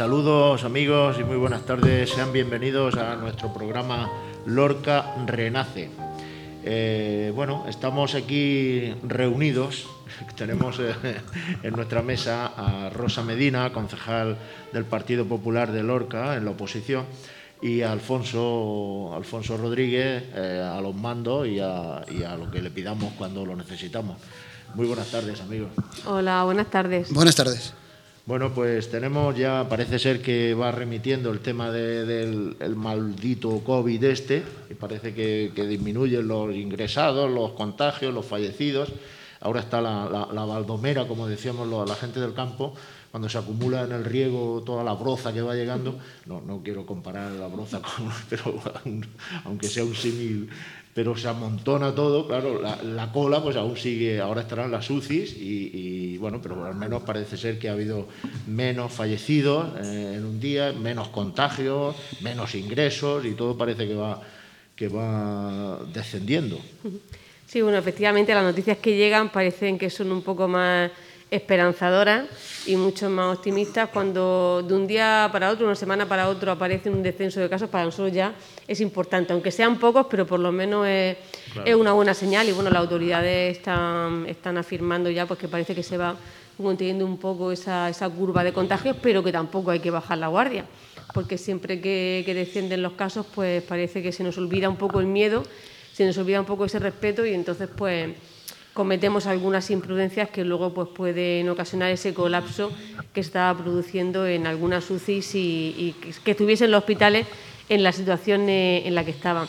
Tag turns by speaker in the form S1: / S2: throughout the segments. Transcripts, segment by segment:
S1: Saludos amigos y muy buenas tardes. Sean bienvenidos a nuestro programa Lorca Renace. Eh, bueno, estamos aquí reunidos. Tenemos eh, en nuestra mesa a Rosa Medina, concejal del Partido Popular de Lorca en la oposición, y a Alfonso, Alfonso Rodríguez eh, a los mandos y a, y a lo que le pidamos cuando lo necesitamos. Muy buenas tardes, amigos.
S2: Hola, buenas tardes.
S3: Buenas tardes.
S1: Bueno, pues tenemos ya, parece ser que va remitiendo el tema del el maldito COVID este, y parece que, disminuyen los ingresados, los contagios, los fallecidos. Ahora está la, la, baldomera, como decíamos la gente del campo, cuando se acumula en el riego toda la broza que va llegando. No, no quiero comparar la broza con, pero aunque sea un símil pero se amontona todo, claro, la, cola pues aún sigue, ahora estarán las UCIs y, bueno, pero al menos parece ser que ha habido menos fallecidos eh, en un día, menos contagios, menos ingresos y todo parece que va, que va descendiendo.
S2: Sí, bueno, efectivamente las noticias que llegan parecen que son un poco más esperanzadoras y mucho más optimistas cuando de un día para otro, una semana para otro, aparece un descenso de casos, para nosotros ya es importante, aunque sean pocos, pero por lo menos es, una buena señal y bueno, las autoridades están, están afirmando ya pues que parece que se va conteniendo un poco esa, esa curva de contagios, pero que tampoco hay que bajar la guardia, porque siempre que, que descienden los casos, pues parece que se nos olvida un poco el miedo, se nos olvida un poco ese respeto y entonces pues cometemos algunas imprudencias que luego pues, pueden ocasionar ese colapso que estaba produciendo en algunas UCIs y, que estuviesen los hospitales en la situación eh, en la que estaban.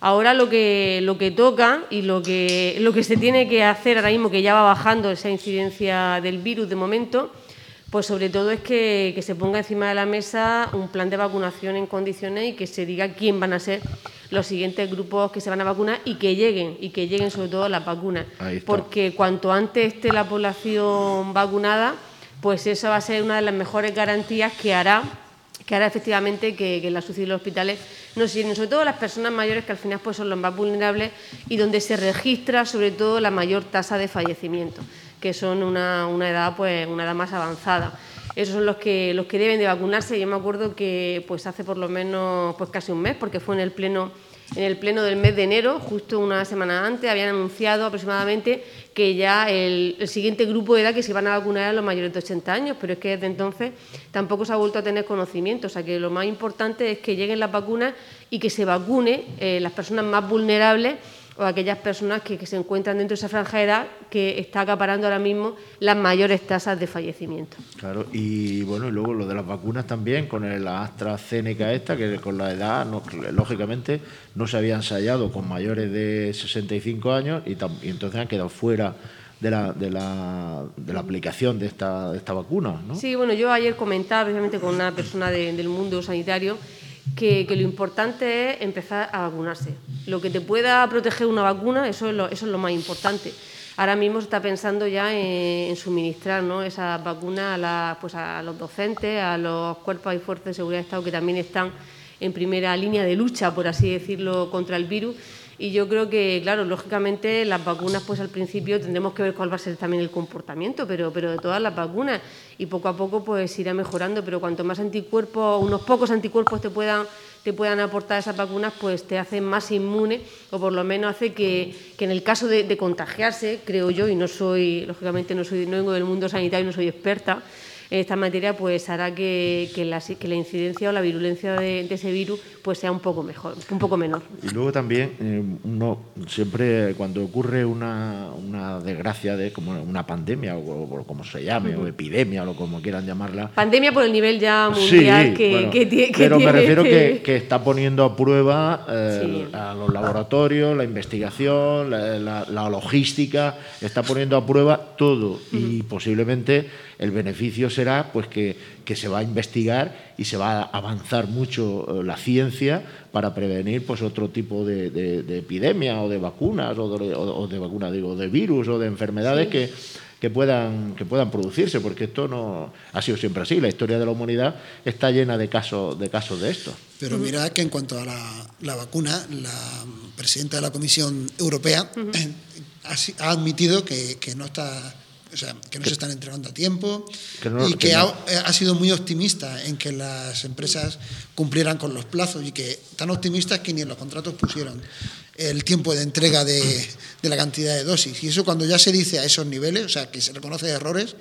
S2: Ahora lo que, lo que toca y lo que, lo que se tiene que hacer ahora mismo, que ya va bajando esa incidencia del virus de momento, pues sobre todo es que, se ponga encima de la mesa un plan de vacunación en condiciones y que se diga quién van a ser los siguientes grupos que se van a vacunar y que lleguen, y que lleguen sobre todo las vacunas. Porque cuanto antes esté la población vacunada, pues eso va a ser una de las mejores garantías que hará que hará efectivamente que, que las UCI y los hospitales no se llenen, sobre todo las personas mayores que al final pues, son los más vulnerables y donde se registra sobre todo la mayor tasa de fallecimiento que son una, una, edad, pues, una edad más avanzada. Esos son los que, los que deben de vacunarse. Yo me acuerdo que pues, hace por lo menos pues, casi un mes, porque fue en el pleno en el pleno del mes de enero, justo una semana antes, habían anunciado aproximadamente que ya el, el, siguiente grupo de edad que se iban a vacunar eran los mayores de 80 años, pero es que desde entonces tampoco se ha vuelto a tener conocimiento. O sea que lo más importante es que lleguen las vacunas y que se vacune eh, las personas más vulnerables o aquellas personas que, se encuentran dentro de esa franja de edad que está acaparando ahora mismo las mayores tasas de fallecimiento.
S1: Claro, y bueno, y luego lo de las vacunas también, con la AstraZeneca esta, que con la edad, lógicamente, no se había ensayado con mayores de 65 años y, entonces han quedado fuera de la, de la, de la aplicación de esta, de esta vacuna. ¿no?
S2: Sí, bueno, yo ayer comentaba precisamente con una persona del mundo sanitario que, lo importante es empezar a vacunarse. Lo que te pueda proteger una vacuna, eso es lo, más importante. Ahora mismo se está pensando ya en, suministrar esas vacunas a, pues a los docentes, a los cuerpos y fuerzas de seguridad de Estado que también están en primera línea de lucha, por así decirlo, contra el virus y yo creo que, claro, lógicamente las vacunas, pues al principio tendremos que ver cuál va a ser también el comportamiento, pero, pero de todas las vacunas, y poco a poco pues irá mejorando, pero cuanto más anticuerpos, unos pocos anticuerpos te puedan te puedan aportar esas vacunas, pues te hacen más inmune o por lo menos hace que, que en el caso de, contagiarse, creo yo, y no soy, lógicamente no soy no vengo del mundo sanitario, no soy experta, esta materia pues hará que, la, que la, incidencia o la virulencia de, ese virus pues sea un poco mejor, un poco menor.
S1: Y luego también eh, uno siempre cuando ocurre una, una, desgracia de como una pandemia o, como se llame o epidemia o como quieran llamarla.
S2: Pandemia por el nivel ya mundial que, que,
S1: tiene. Pero me refiero que, que, está poniendo a prueba eh, a los laboratorios, la investigación, la, la, logística, está poniendo a prueba todo y posiblemente el beneficio será pues que, se va a investigar y se va a avanzar mucho eh, la ciencia para prevenir pues otro tipo de, epidemia o de vacunas o de, o de digo, de virus o de enfermedades que que puedan, que puedan producirse, porque esto no ha sido siempre así. La historia de la humanidad está llena de casos de, casos de esto.
S3: Pero mira que en cuanto a la, vacuna, la presidenta de la Comisión Europea ha, admitido que, que, no está o sea, que no se están entregando a tiempo
S1: Que no-
S3: y
S1: que
S3: que,
S1: no.
S3: ha, ha sido muy optimista en que las empresas cumplieran con los plazos y que tan optimistas que ni en los contratos pusieron el tiempo de entrega de, de la cantidad de dosis. Y eso cuando ya se dice a esos niveles, o sea, que se reconoce errores,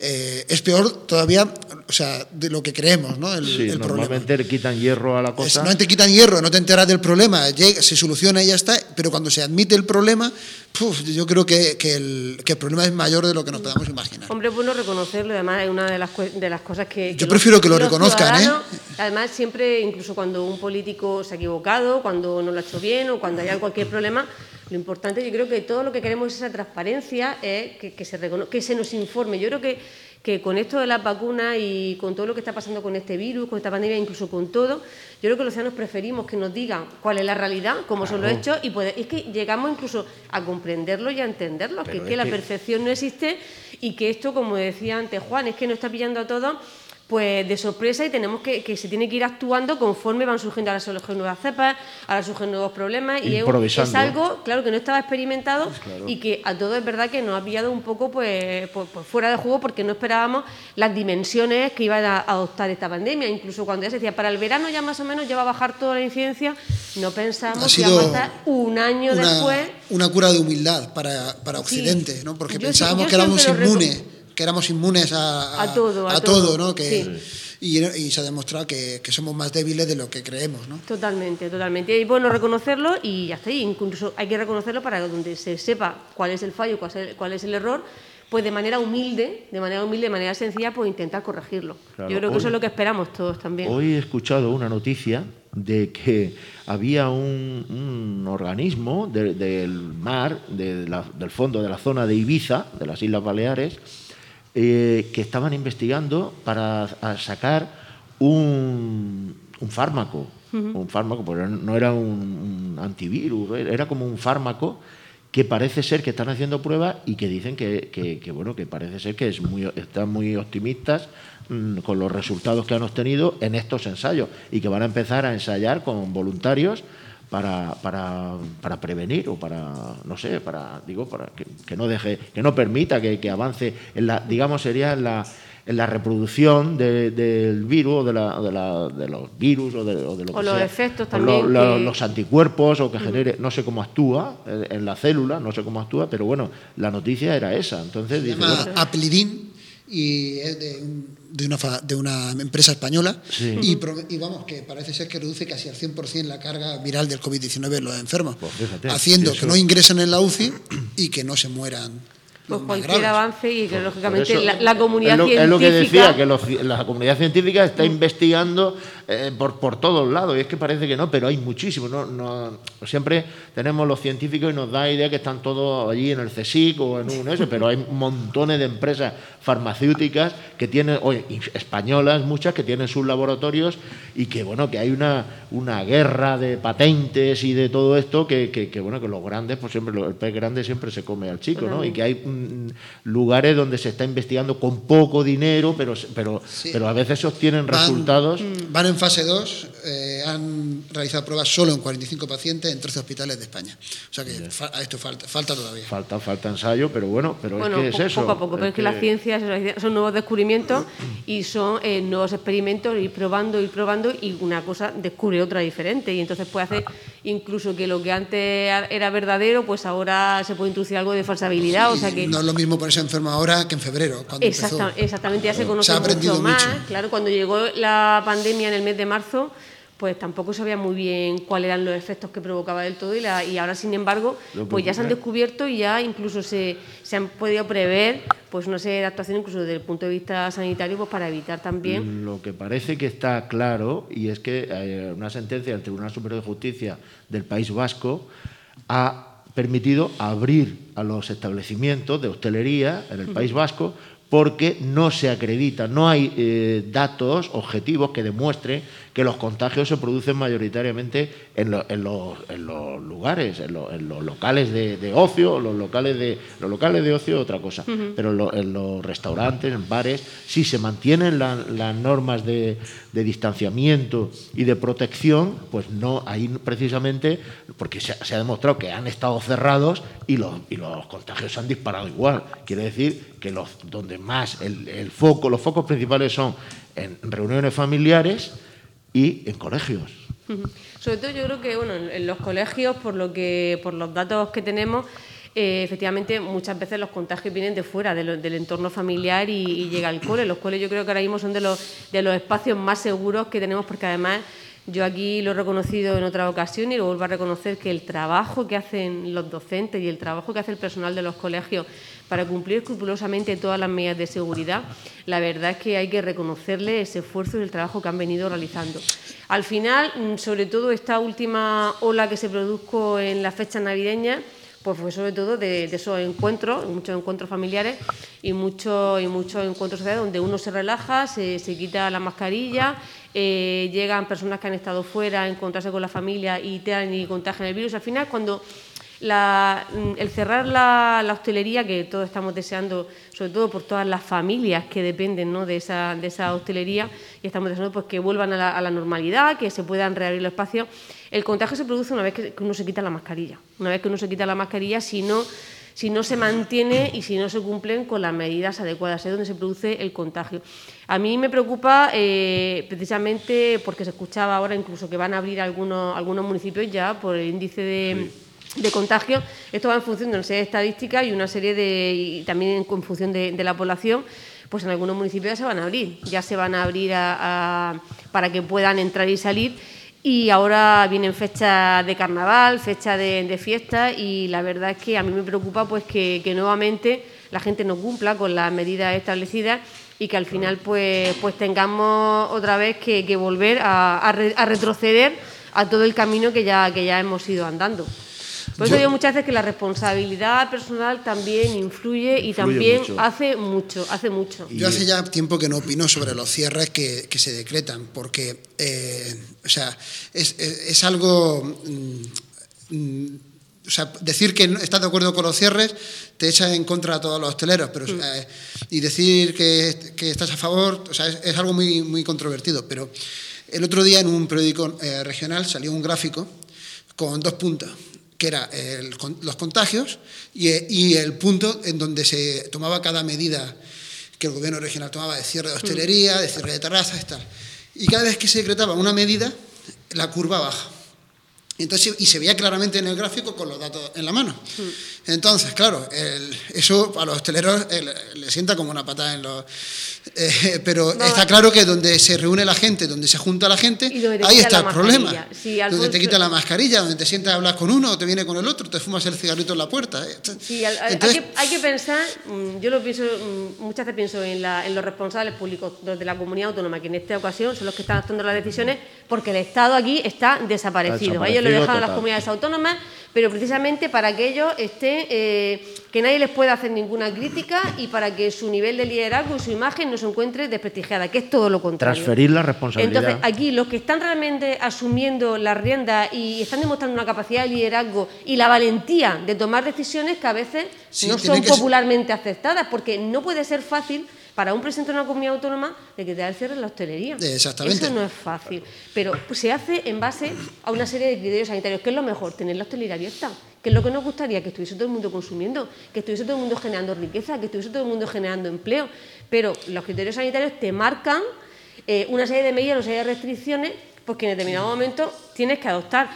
S3: eh, es peor todavía, o sea, de lo que creemos, ¿no? El,
S1: Sí,
S3: el problema.
S1: normalmente le quitan hierro a la
S3: Es-
S1: cosa.
S3: no te quitan hierro, no te enteras del problema, llega- se soluciona y ya está, pero cuando se admite el problema, puf, yo creo que, que el, que el problema es mayor de lo que nos podamos imaginar.
S2: Hombre, es bueno reconocerlo, además es una de las, de las cosas que...
S3: Yo
S2: los-
S3: prefiero que lo reconozcan, ¿eh?
S2: Además, siempre, incluso cuando un político se ha equivocado, cuando no lo ha hecho bien o cuando haya cualquier problema, lo importante, yo creo que todo lo que queremos es esa transparencia, es que, que se que se nos informe. Yo creo que, que con esto de las vacunas y con todo lo que está pasando con este virus, con esta pandemia, incluso con todo, yo creo que los ciudadanos preferimos que nos digan cuál es la realidad, cómo son los hechos, y poder- es que llegamos incluso a comprenderlo y a entenderlo, que es que la perfección no existe y que esto, como decía antes Juan, es que nos está pillando a todos pues de sorpresa y tenemos que, que se tiene que ir actuando conforme van surgiendo ahora surgen nuevas cepas, ahora surgen nuevos problemas y es, es algo, claro, que no estaba experimentado y que a todos es verdad que nos ha pillado un poco pues, pues- pues fuera de juego porque no esperábamos las dimensiones que iba a adoptar esta pandemia. Incluso cuando ya se decía, para el verano ya más o menos ya va a bajar toda la incidencia, no pensamos que iba a estar un año
S3: una,
S2: después.
S3: una cura de humildad para, para Occidente, ¿no? porque
S2: Yo
S3: pensábamos que éramos inmunes, que éramos inmunes a,
S2: A todo, a todo.
S3: ¿no? Que,
S2: Sí.
S3: y, y se ha demostrado que, que somos más débiles de lo que creemos. ¿no?
S2: Totalmente, totalmente. Y bueno reconocerlo y ya está. Y incluso hay que reconocerlo para que donde se sepa cuál es el fallo, cuál es el, cuál es el error, pues de manera humilde, de manera humilde, de manera sencilla, pues intentar corregirlo.
S1: Claro,
S2: Yo creo que
S1: hoy-
S2: eso es lo que esperamos todos también.
S1: Hoy he escuchado una noticia de que había un, un organismo de- del mar, de la- del fondo de la zona de Ibiza, de las Islas Baleares, eh, que estaban investigando para a sacar un, un fármaco, un fármaco, pero no era un, un antivirus, era como un fármaco que parece ser que están haciendo pruebas y que dicen que, que- que, bueno que parece ser que es muy, están muy optimistas mm, con los resultados que han obtenido en estos ensayos y que van a empezar a ensayar con voluntarios para, para, para prevenir o para no sé para digo para que, que no deje que no permita que, que avance en la digamos sería en la en la reproducción de- del virus o de, la- de la- de los virus o de, o de lo
S2: O
S1: que
S2: los
S1: sea.
S2: efectos
S1: O
S2: también
S1: lo- lo-
S2: que-
S1: los anticuerpos o que genere, no sé cómo actúa en, en la célula, no sé cómo actúa, pero bueno, la noticia era esa. Entonces
S3: Se
S1: dice,
S3: llama
S1: bueno,
S3: Aplidin y es de, un- de una, fa- de una empresa española.
S1: Sí.
S3: y, pro- y vamos, que parece ser que reduce casi al 100% la carga viral del COVID-19 en los enfermos,
S1: Pues fíjate,
S3: haciendo
S1: eso-
S3: que no ingresen en la UCI y que no se mueran
S2: pues cualquier avance y que
S1: por
S2: lógicamente
S1: eso-
S2: la, la comunidad
S1: es lo,
S2: científica...
S1: es lo que decía, que los la comunidad científica está investigando eh, por, por todos lados, y es que parece que no, pero hay muchísimos. No, no- siempre tenemos los científicos y nos da idea que están todos allí en el CSIC o en un ese, pero hay montones de empresas farmacéuticas que tienen, y españolas, muchas que tienen sus laboratorios y que bueno, que hay una, una guerra de patentes y de todo esto que, que- que, bueno, que los grandes, pues siempre el pez grande siempre se come al chico, ¿no? Y que hay mm, lugares donde se está investigando con poco dinero, pero, pero,
S3: Sí.
S1: pero a veces obtienen
S3: Van-
S1: resultados.
S3: Van en fase 2, eh, han realizado pruebas solo en 45 pacientes en 13 hospitales de España. O sea que fa- a esto falta, falta todavía.
S1: Falta, falta ensayo, pero bueno, pero
S2: Bueno,
S1: es que es eso.
S2: poco a poco, pero es que la ciencia son- son nuevos descubrimientos y son eh, nuevos experimentos, ir probando, ir probando y una cosa descubre otra diferente y entonces puede hacer incluso que lo que antes era verdadero, pues ahora se puede introducir algo de falsabilidad, o sea que...
S3: No es lo mismo ponerse enfermo ahora que en febrero, cuando
S2: Exacta-
S3: empezó.
S2: exactamente, ya se conoce
S3: Se ha aprendido
S2: mucho más.
S3: mucho.
S2: Claro, cuando llegó la pandemia en el mes de marzo, pues tampoco sabía muy bien cuáles eran los efectos que provocaba del todo y, la- y ahora, sin embargo, pues ya se han descubierto y ya incluso se, se han podido prever pues una serie de actuaciones incluso desde el punto de vista sanitario pues para evitar también
S1: Lo que parece que está claro, y es que eh, una sentencia del Tribunal Superior de Justicia del País Vasco ha permitido abrir a los establecimientos de hostelería en el País Vasco porque no se acredita, no hay eh, datos objetivos que demuestren que los contagios se producen mayoritariamente en, en, los, en los, lugares, en, en los locales de, ocio, los locales de, los locales de ocio otra cosa, pero en, los restaurantes, en bares, si se mantienen las normas de, de, distanciamiento y de protección, pues no, ahí precisamente, porque se, se ha demostrado que han estado cerrados y los, y los contagios se han disparado igual. Quiere decir que los, donde más el, foco, los focos principales son en reuniones familiares y en colegios.
S2: Sobre todo yo creo que bueno, en los colegios, por lo que, por los datos que tenemos, eh, efectivamente muchas veces los contagios vienen de fuera del entorno familiar y, y, llega al cole. Los coles yo creo que ahora mismo son de los, de los espacios más seguros que tenemos porque además yo aquí lo he reconocido en otra ocasión y lo vuelvo a reconocer que el trabajo que hacen los docentes y el trabajo que hace el personal de los colegios para cumplir escrupulosamente todas las medidas de seguridad, la verdad es que hay que reconocerle ese esfuerzo y el trabajo que han venido realizando. Al final, mm, sobre todo esta última ola que se produjo en las fechas navideñas, pues fue sobre todo de, esos encuentros, muchos encuentros familiares y muchos y muchos encuentros sociales donde uno se relaja, se, se quita la mascarilla eh, llegan personas que han estado fuera a encontrarse con la familia y te y contagian el virus. Al final, cuando mm, el cerrar la, hostelería, que todos estamos deseando, sobre todo por todas las familias que dependen de, esa, de esa hostelería, y estamos deseando pues, que vuelvan a la, normalidad, que se puedan reabrir los espacios, el contagio se produce una vez que uno se quita la mascarilla. Una vez que uno se quita la mascarilla, si no si no se mantiene y si no se cumplen con las medidas adecuadas, es donde se produce el contagio. A mí me preocupa eh, precisamente porque se escuchaba ahora incluso que van a abrir algunos, algunos municipios ya por el índice de... contagio. Esto va en función de una serie de estadísticas y una serie de y también en función de, la población. Pues en algunos municipios ya se van a abrir, ya se van a abrir para que puedan entrar y salir y ahora vienen fechas de carnaval, fechas de, fiesta y la verdad es que a mí me preocupa pues que, nuevamente la gente no cumpla con las medidas establecidas y que al final pues, pues tengamos otra vez que, volver a, retroceder a todo el camino que ya, que ya hemos ido andando. Por eso digo muchas veces que la responsabilidad personal también influye y también hace mucho, hace mucho.
S3: Yo hace ya tiempo que no opino sobre los cierres que, se decretan, porque eh, o sea, es, algo... Mm, o sea, decir que estás de acuerdo con los cierres te echa en contra a todos los hosteleros, pero, mm. eh, y decir que, estás a favor, o sea, es, algo muy, muy controvertido. Pero el otro día en un periódico eh, regional salió un gráfico con dos puntos que era los contagios y, el punto en donde se tomaba cada medida que el gobierno regional tomaba de cierre de hostelería, de cierre de terrazas tal. Y cada vez que se decretaba una medida, la curva baja. Entonces, y se veía claramente en el gráfico con los datos en la mano. Entonces, claro, eso a los hosteleros eh, le sienta como una patada en los... Eh, pero está claro que donde se reúne la gente, donde se junta la gente, ahí está el problema. donde te quita la mascarilla, donde te sientas a hablar con uno o te viene con el otro, te fumas el cigarrito en la puerta.
S2: ¿eh? Hay, que, pensar, mm, yo lo pienso, mm, muchas veces pienso en, los responsables públicos de la comunidad autónoma, que en esta ocasión son los que están tomando las decisiones, porque el Estado aquí está desaparecido. Ellos lo dejan a las comunidades autónomas pero precisamente para que ellos estén, eh, que nadie les pueda hacer ninguna crítica y para que su nivel de liderazgo y su imagen no se encuentre desprestigiada, que es todo lo contrario.
S1: Transferir la responsabilidad.
S2: Entonces, aquí los que están realmente asumiendo la rienda y están demostrando una capacidad de liderazgo y la valentía de tomar decisiones que a veces no son popularmente aceptadas, porque no puede ser fácil para un presidente de una comunidad autónoma de que te da el cierre la hostelería.
S3: Exactamente.
S2: Eso no es fácil. Pero se hace en base a una serie de criterios sanitarios. ¿Qué es lo mejor? Tener la hostelería abierta. ¿Qué es lo que nos gustaría? Que estuviese todo el mundo consumiendo, que estuviese todo el mundo generando riqueza, que estuviese todo el mundo generando empleo. Pero los criterios sanitarios te marcan eh, una serie de medidas, una serie de restricciones, pues que en determinado momento tienes que adoptar.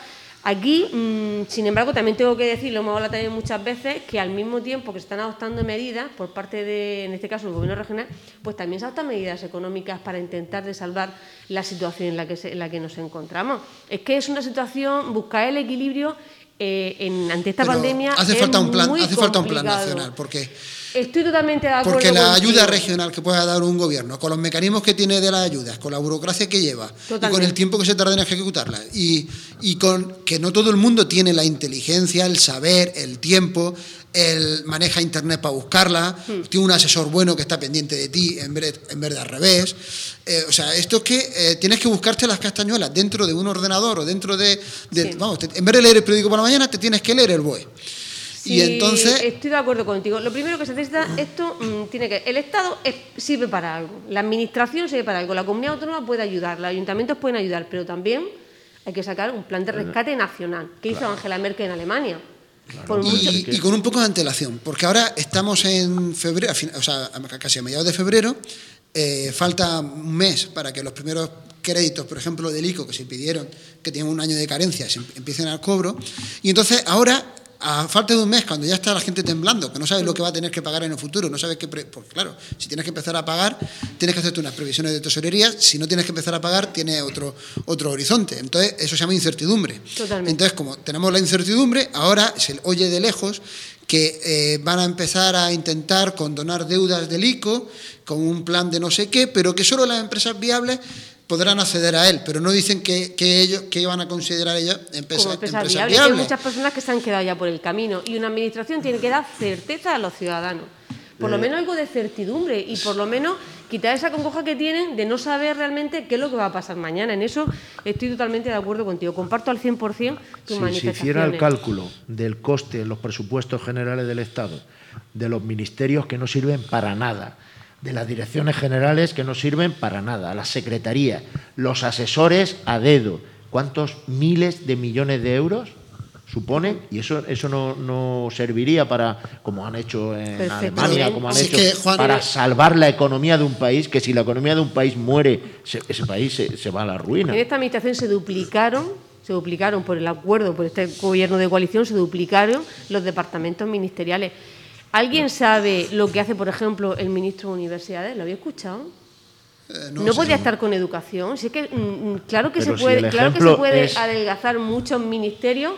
S2: Aquí, mm, sin embargo, también tengo que decir, lo hemos hablado también muchas veces, que al mismo tiempo que se están adoptando medidas por parte de, en este caso, el Gobierno regional, pues también se adoptan medidas económicas para intentar de salvar la situación en la que, en la que nos encontramos. Es que es una situación, buscar el equilibrio eh, en, ante esta pandemia.
S3: Hace falta un plan, hace falta un plan nacional, porque
S2: Estoy totalmente de acuerdo.
S3: Porque la ayuda regional que pueda dar un gobierno, con los mecanismos que tiene de las ayudas, con la burocracia que lleva, y con el tiempo que se tarda en ejecutarla, y, y con que no todo el mundo tiene la inteligencia, el saber, el tiempo, el maneja internet para buscarla,
S2: Hmm.
S3: tiene un asesor bueno que está pendiente de ti en vez, en vez de al revés. Eh, o sea, esto es que eh, tienes que buscarte las castañuelas dentro de un ordenador o dentro de. de-
S2: Sí.
S3: Vamos, te- en vez de leer el periódico por la mañana, te tienes que leer el BOE.
S2: Sí,
S3: y entonces.
S2: Estoy de acuerdo contigo. Lo primero que se necesita, esto mm, tiene que. El Estado es- sirve para algo, la Administración sirve para algo, la comunidad autónoma puede ayudar, los ayuntamientos pueden ayudar, pero también hay que sacar un plan de rescate nacional, que hizo Angela Merkel en Alemania. Por mucho-
S3: Y, y con un poco de antelación, porque ahora estamos en febrero, o sea, casi a mediados de febrero, eh, falta un mes para que los primeros créditos, por ejemplo, del ICO, que se pidieron, que tienen un año de carencia, se em- empiecen al cobro. Y entonces ahora, a falta de un mes, cuando ya está la gente temblando, que no sabes lo que va a tener que pagar en el futuro, no sabes qué... pre- porque claro, si tienes que empezar a pagar, tienes que hacerte unas previsiones de tesorería, si no tienes que empezar a pagar, tiene otro, otro horizonte. Entonces, eso se llama incertidumbre.
S2: Totalmente.
S3: Entonces, como tenemos la incertidumbre, ahora se oye de lejos que eh, van a empezar a intentar condonar deudas del ICO con un plan de no sé qué, pero que solo las empresas viables podrán acceder a él, pero no dicen que, que ellos que van a considerar ellas empresa-
S2: como empresa
S3: empresas
S2: viable. Hay
S3: viables.
S2: muchas personas que se han quedado ya por el camino y una administración tiene que dar certeza a los ciudadanos. Por
S3: Eh.
S2: lo menos algo de certidumbre y por lo menos quitar esa congoja que tienen de no saber realmente qué es lo que va a pasar mañana. En eso estoy totalmente de acuerdo contigo. Comparto al 100% tus
S1: Si se
S2: manifestaciones.
S1: hiciera el cálculo del coste en los presupuestos generales del Estado, de los ministerios que no sirven para nada, de las direcciones generales que no sirven para nada, las secretarías, los asesores a dedo, ¿cuántos miles de millones de euros suponen? Y eso, eso no, no serviría para, como han hecho en
S2: Perfecto.
S1: Alemania, como han hecho,
S3: que, Juan-
S1: para salvar la economía de un país, que si la economía de un país muere, se- ese país se, se va a la ruina.
S2: En esta administración se duplicaron, se duplicaron por el acuerdo, por este gobierno de coalición, se duplicaron los departamentos ministeriales. ¿Alguien sabe lo que hace, por ejemplo, el ministro de Universidades? ¿Lo había escuchado?
S3: Eh,
S2: No, podía estar con educación. Si es que, mm, mm, claro que
S1: Pero
S2: se puede, claro que se
S1: ejemplo
S2: puede
S1: es-
S2: adelgazar muchos ministerios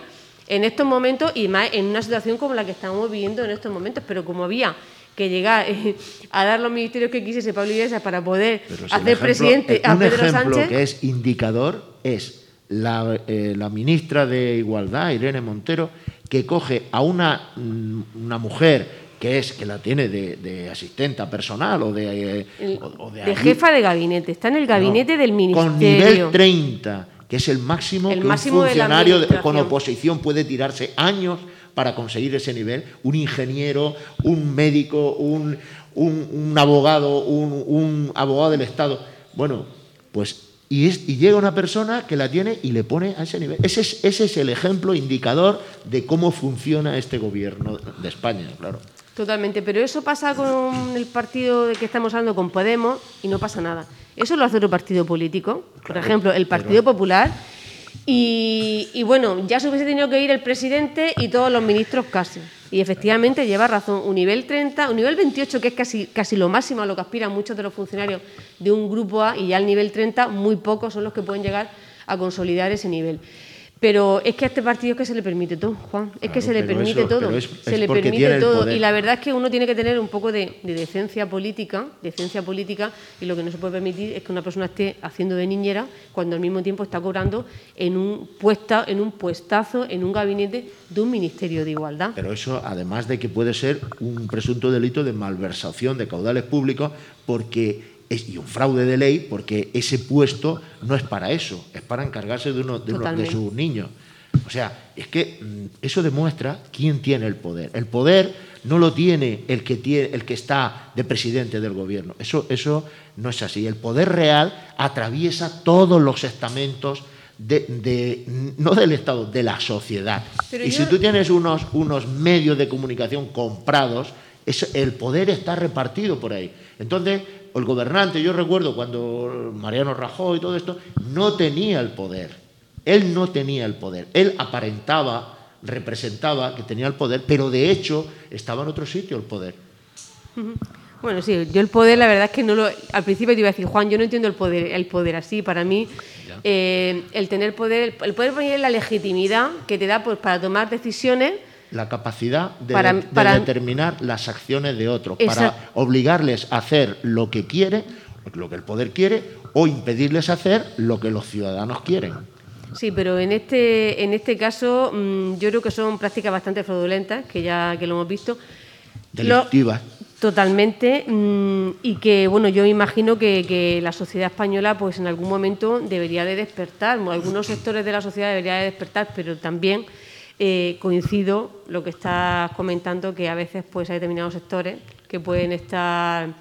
S2: en estos momentos y más en una situación como la que estamos viviendo en estos momentos. Pero como había que llegar eh, a dar los ministerios que quisiese Pablo Iglesias para poder
S1: si
S2: hacer
S1: ejemplo-
S2: presidente
S1: eh,
S2: a
S1: un
S2: Pedro
S1: ejemplo
S2: Sánchez.
S1: que es indicador es la, eh, la ministra de Igualdad, Irene Montero, que coge a una, mm, una mujer que es que la tiene de, de asistenta personal o de, eh,
S2: El-
S1: o- o
S2: de
S1: ayu-
S2: jefa de gabinete, está en el gabinete
S1: no,
S2: del
S1: Con
S2: ministerio.
S1: nivel 30, que es el máximo
S2: El
S1: que
S2: máximo
S1: un funcionario de- con oposición puede tirarse años para conseguir ese nivel. Un ingeniero, un médico, un, un- un abogado, un, un abogado del Estado. Bueno, pues y, es- y llega una persona que la tiene y le pone a ese nivel. Ese es, ese es el ejemplo indicador de cómo funciona este gobierno de España, claro.
S2: Totalmente, pero eso pasa con el partido de que estamos hablando, con Podemos, y no pasa nada. Eso lo hace otro partido político, por ejemplo, el Partido Popular, y, y bueno, ya se hubiese tenido que ir el presidente y todos los ministros casi. Y efectivamente lleva razón, un nivel 30, un nivel 28, que es casi, casi lo máximo a lo que aspiran muchos de los funcionarios de un grupo A, y ya el nivel 30, muy pocos son los que pueden llegar a consolidar ese nivel. Pero es que a este partido es que se le permite todo, Juan. Es que se le permite
S1: eso-
S2: todo.
S1: es-
S2: se
S1: es
S2: le permite todo. Y la verdad es que uno tiene que tener un poco de, de decencia política, decencia política, y lo que no se puede permitir es que una persona esté haciendo de niñera cuando al mismo tiempo está cobrando en un puesta, en un puestazo, en un gabinete de un ministerio de igualdad.
S1: Pero eso, además de que puede ser un presunto delito de malversación de caudales públicos, porque es, y un fraude de ley, porque ese puesto no es para eso, es para encargarse de uno de, sus niños. O sea, es que mm, eso demuestra quién tiene el poder. El poder no lo tiene el que tiene, el que está de presidente del gobierno. Eso, eso no es así. El poder real atraviesa todos los estamentos de, de- no del Estado, de la sociedad.
S2: Pero
S1: y
S2: yo-
S1: si tú tienes unos, unos medios de comunicación comprados, eso- el poder está repartido por ahí. Entonces, el gobernante, yo recuerdo cuando Mariano Rajoy y todo esto, no tenía el poder. Él no tenía el poder. Él aparentaba, representaba que tenía el poder, pero de hecho estaba en otro sitio el poder.
S2: Bueno, sí, yo el poder, la verdad es que no lo. Al principio te iba a decir, Juan, yo no entiendo el poder, el poder así. Para mí, eh, el tener poder, el poder poner la legitimidad que te da pues, para tomar decisiones
S1: la capacidad de, determinar las acciones de otros, para obligarles a hacer lo que quiere, lo que el poder quiere, o impedirles hacer lo que los ciudadanos quieren.
S2: Sí, pero en este, en este caso mm, yo creo que son prácticas bastante fraudulentas, que ya que lo hemos visto.
S1: Delictivas.
S2: totalmente. Mm, y que, bueno, yo imagino que, la sociedad española, pues en algún momento debería de despertar. Algunos sectores de la sociedad deberían de despertar, pero también eh, coincido lo que estás comentando, que a veces pues hay determinados sectores que pueden estar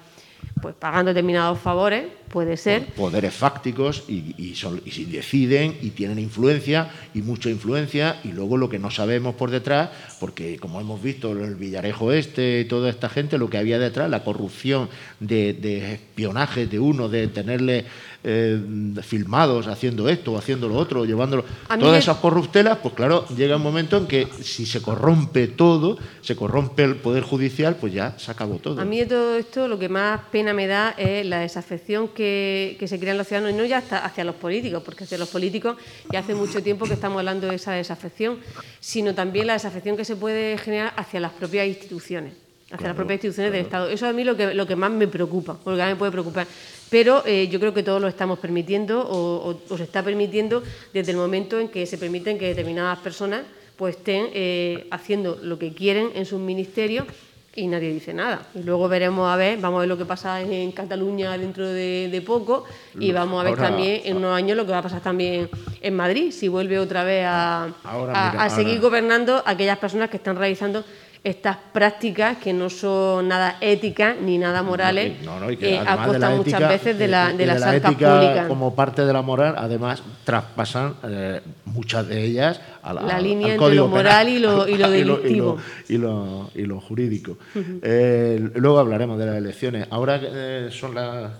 S2: pues pagando determinados favores, puede ser.
S1: Poderes fácticos y, y, y, deciden y tienen influencia y mucha influencia y luego lo que no sabemos por detrás, porque como hemos visto el Villarejo Este y toda esta gente, lo que había detrás, la corrupción de, de espionaje de uno, de tenerle eh, filmados haciendo esto o haciendo lo otro, llevándolo. Todas esas corruptelas, pues claro, llega un momento en que si se corrompe todo, se corrompe el Poder Judicial, pues ya se acabó todo.
S2: A mí de todo esto lo que más pena me da es la desafección que, se crea en los ciudadanos, y no ya hacia los políticos, porque hacia los políticos ya hace mucho tiempo que estamos hablando de esa desafección, sino también la desafección que se puede generar hacia las propias instituciones hacia las propias instituciones del Estado. Eso a mí lo que, lo que más me preocupa, porque a mí me puede preocupar pero eh, yo creo que todos lo estamos permitiendo o, se está permitiendo desde el momento en que se permiten que determinadas personas pues estén eh, haciendo lo que quieren en sus ministerios y nadie dice nada. Y luego veremos a ver, vamos a ver lo que pasa en Cataluña dentro de, poco y vamos a ver también en unos años lo que va a pasar también en Madrid, si vuelve otra vez a, a seguir gobernando aquellas personas que están realizando estas prácticas que no son nada éticas ni nada morales
S1: eh, a costa muchas veces de la, de, las ética como parte de la moral además traspasan eh, muchas de ellas a
S2: la, línea entre lo moral y lo, y lo delictivo.
S1: y lo, y lo jurídico. Eh, luego hablaremos de las elecciones. Ahora son las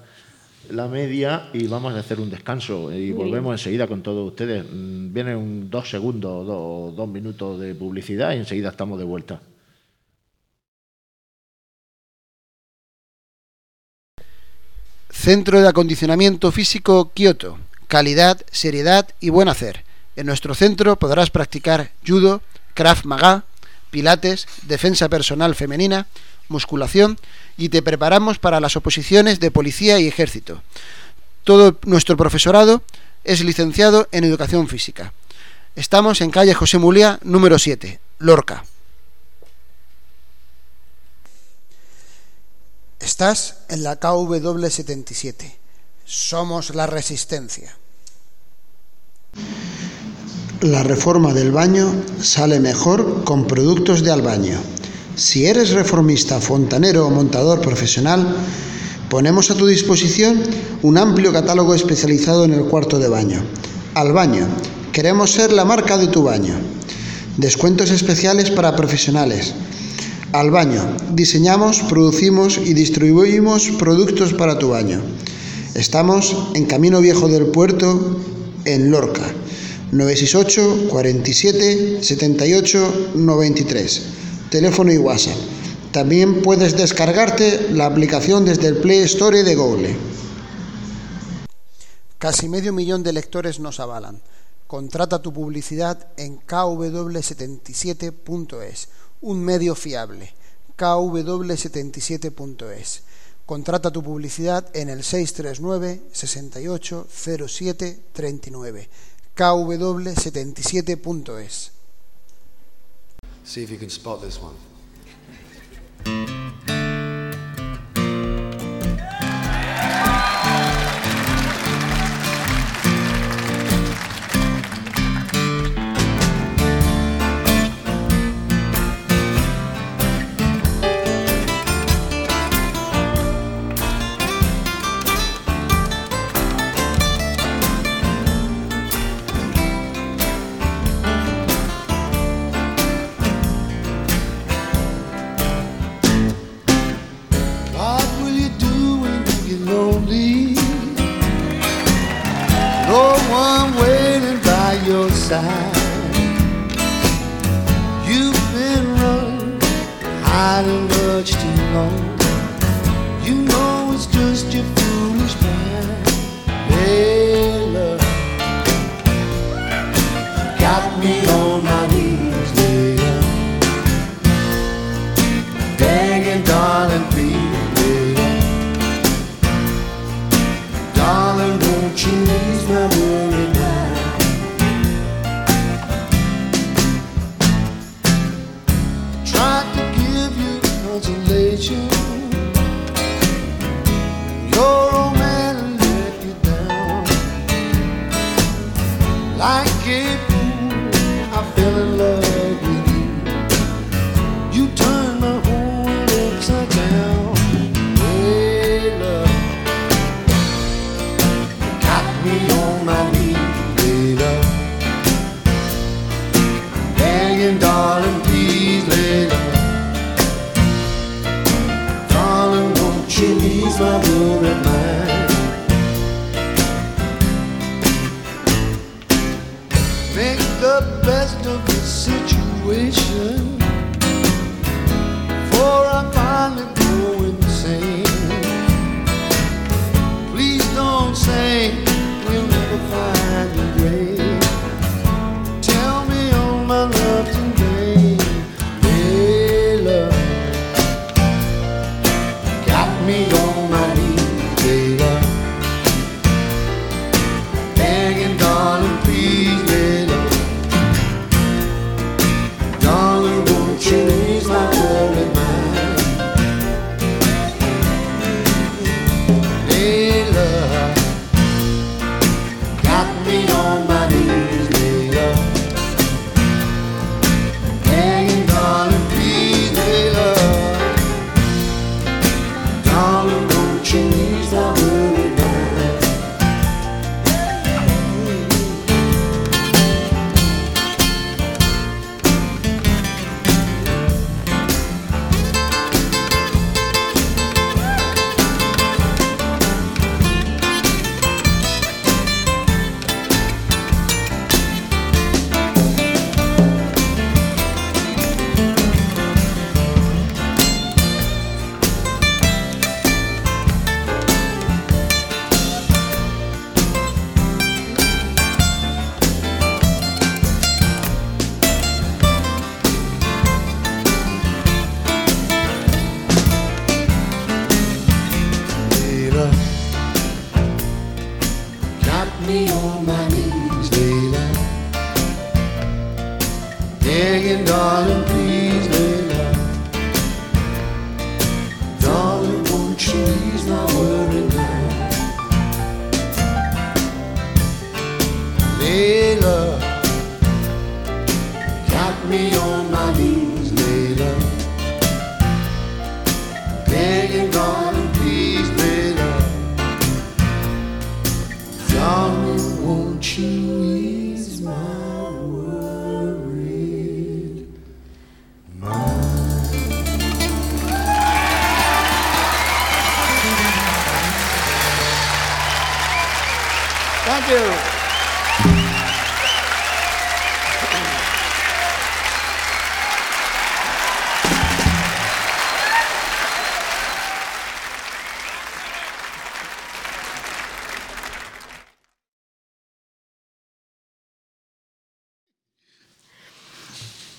S1: la media y vamos a hacer un descanso y volvemos enseguida con todos ustedes. Mm, Vienen un, dos segundos, dos, dos minutos de publicidad y enseguida estamos de vuelta.
S3: Centro de Acondicionamiento Físico Kioto. Calidad, seriedad y buen hacer. En nuestro centro podrás practicar judo, krav maga, pilates, defensa personal femenina, musculación y te preparamos para las oposiciones de policía y ejército. Todo nuestro profesorado es licenciado en educación física. Estamos en calle José Mulia, número 7, Lorca. Estás en la KW77. Somos la resistencia. La reforma del baño sale mejor con productos de Albaño. Si eres reformista, fontanero o montador profesional, ponemos a tu disposición un amplio catálogo especializado en el cuarto de baño. Albaño, queremos ser la marca de tu baño. Descuentos especiales para profesionales al baño. Diseñamos, producimos y distribuimos productos para tu baño. Estamos en Camino Viejo del Puerto, en Lorca. 968 47 78 93. Teléfono y WhatsApp. También puedes descargarte la aplicación desde el Play Store de Google. Casi medio millón de lectores nos avalan. Contrata tu publicidad en kw77.es un medio fiable. kw77.es. Contrata tu publicidad en el 639 68 07 39. kw77.es. See if you can spot this one.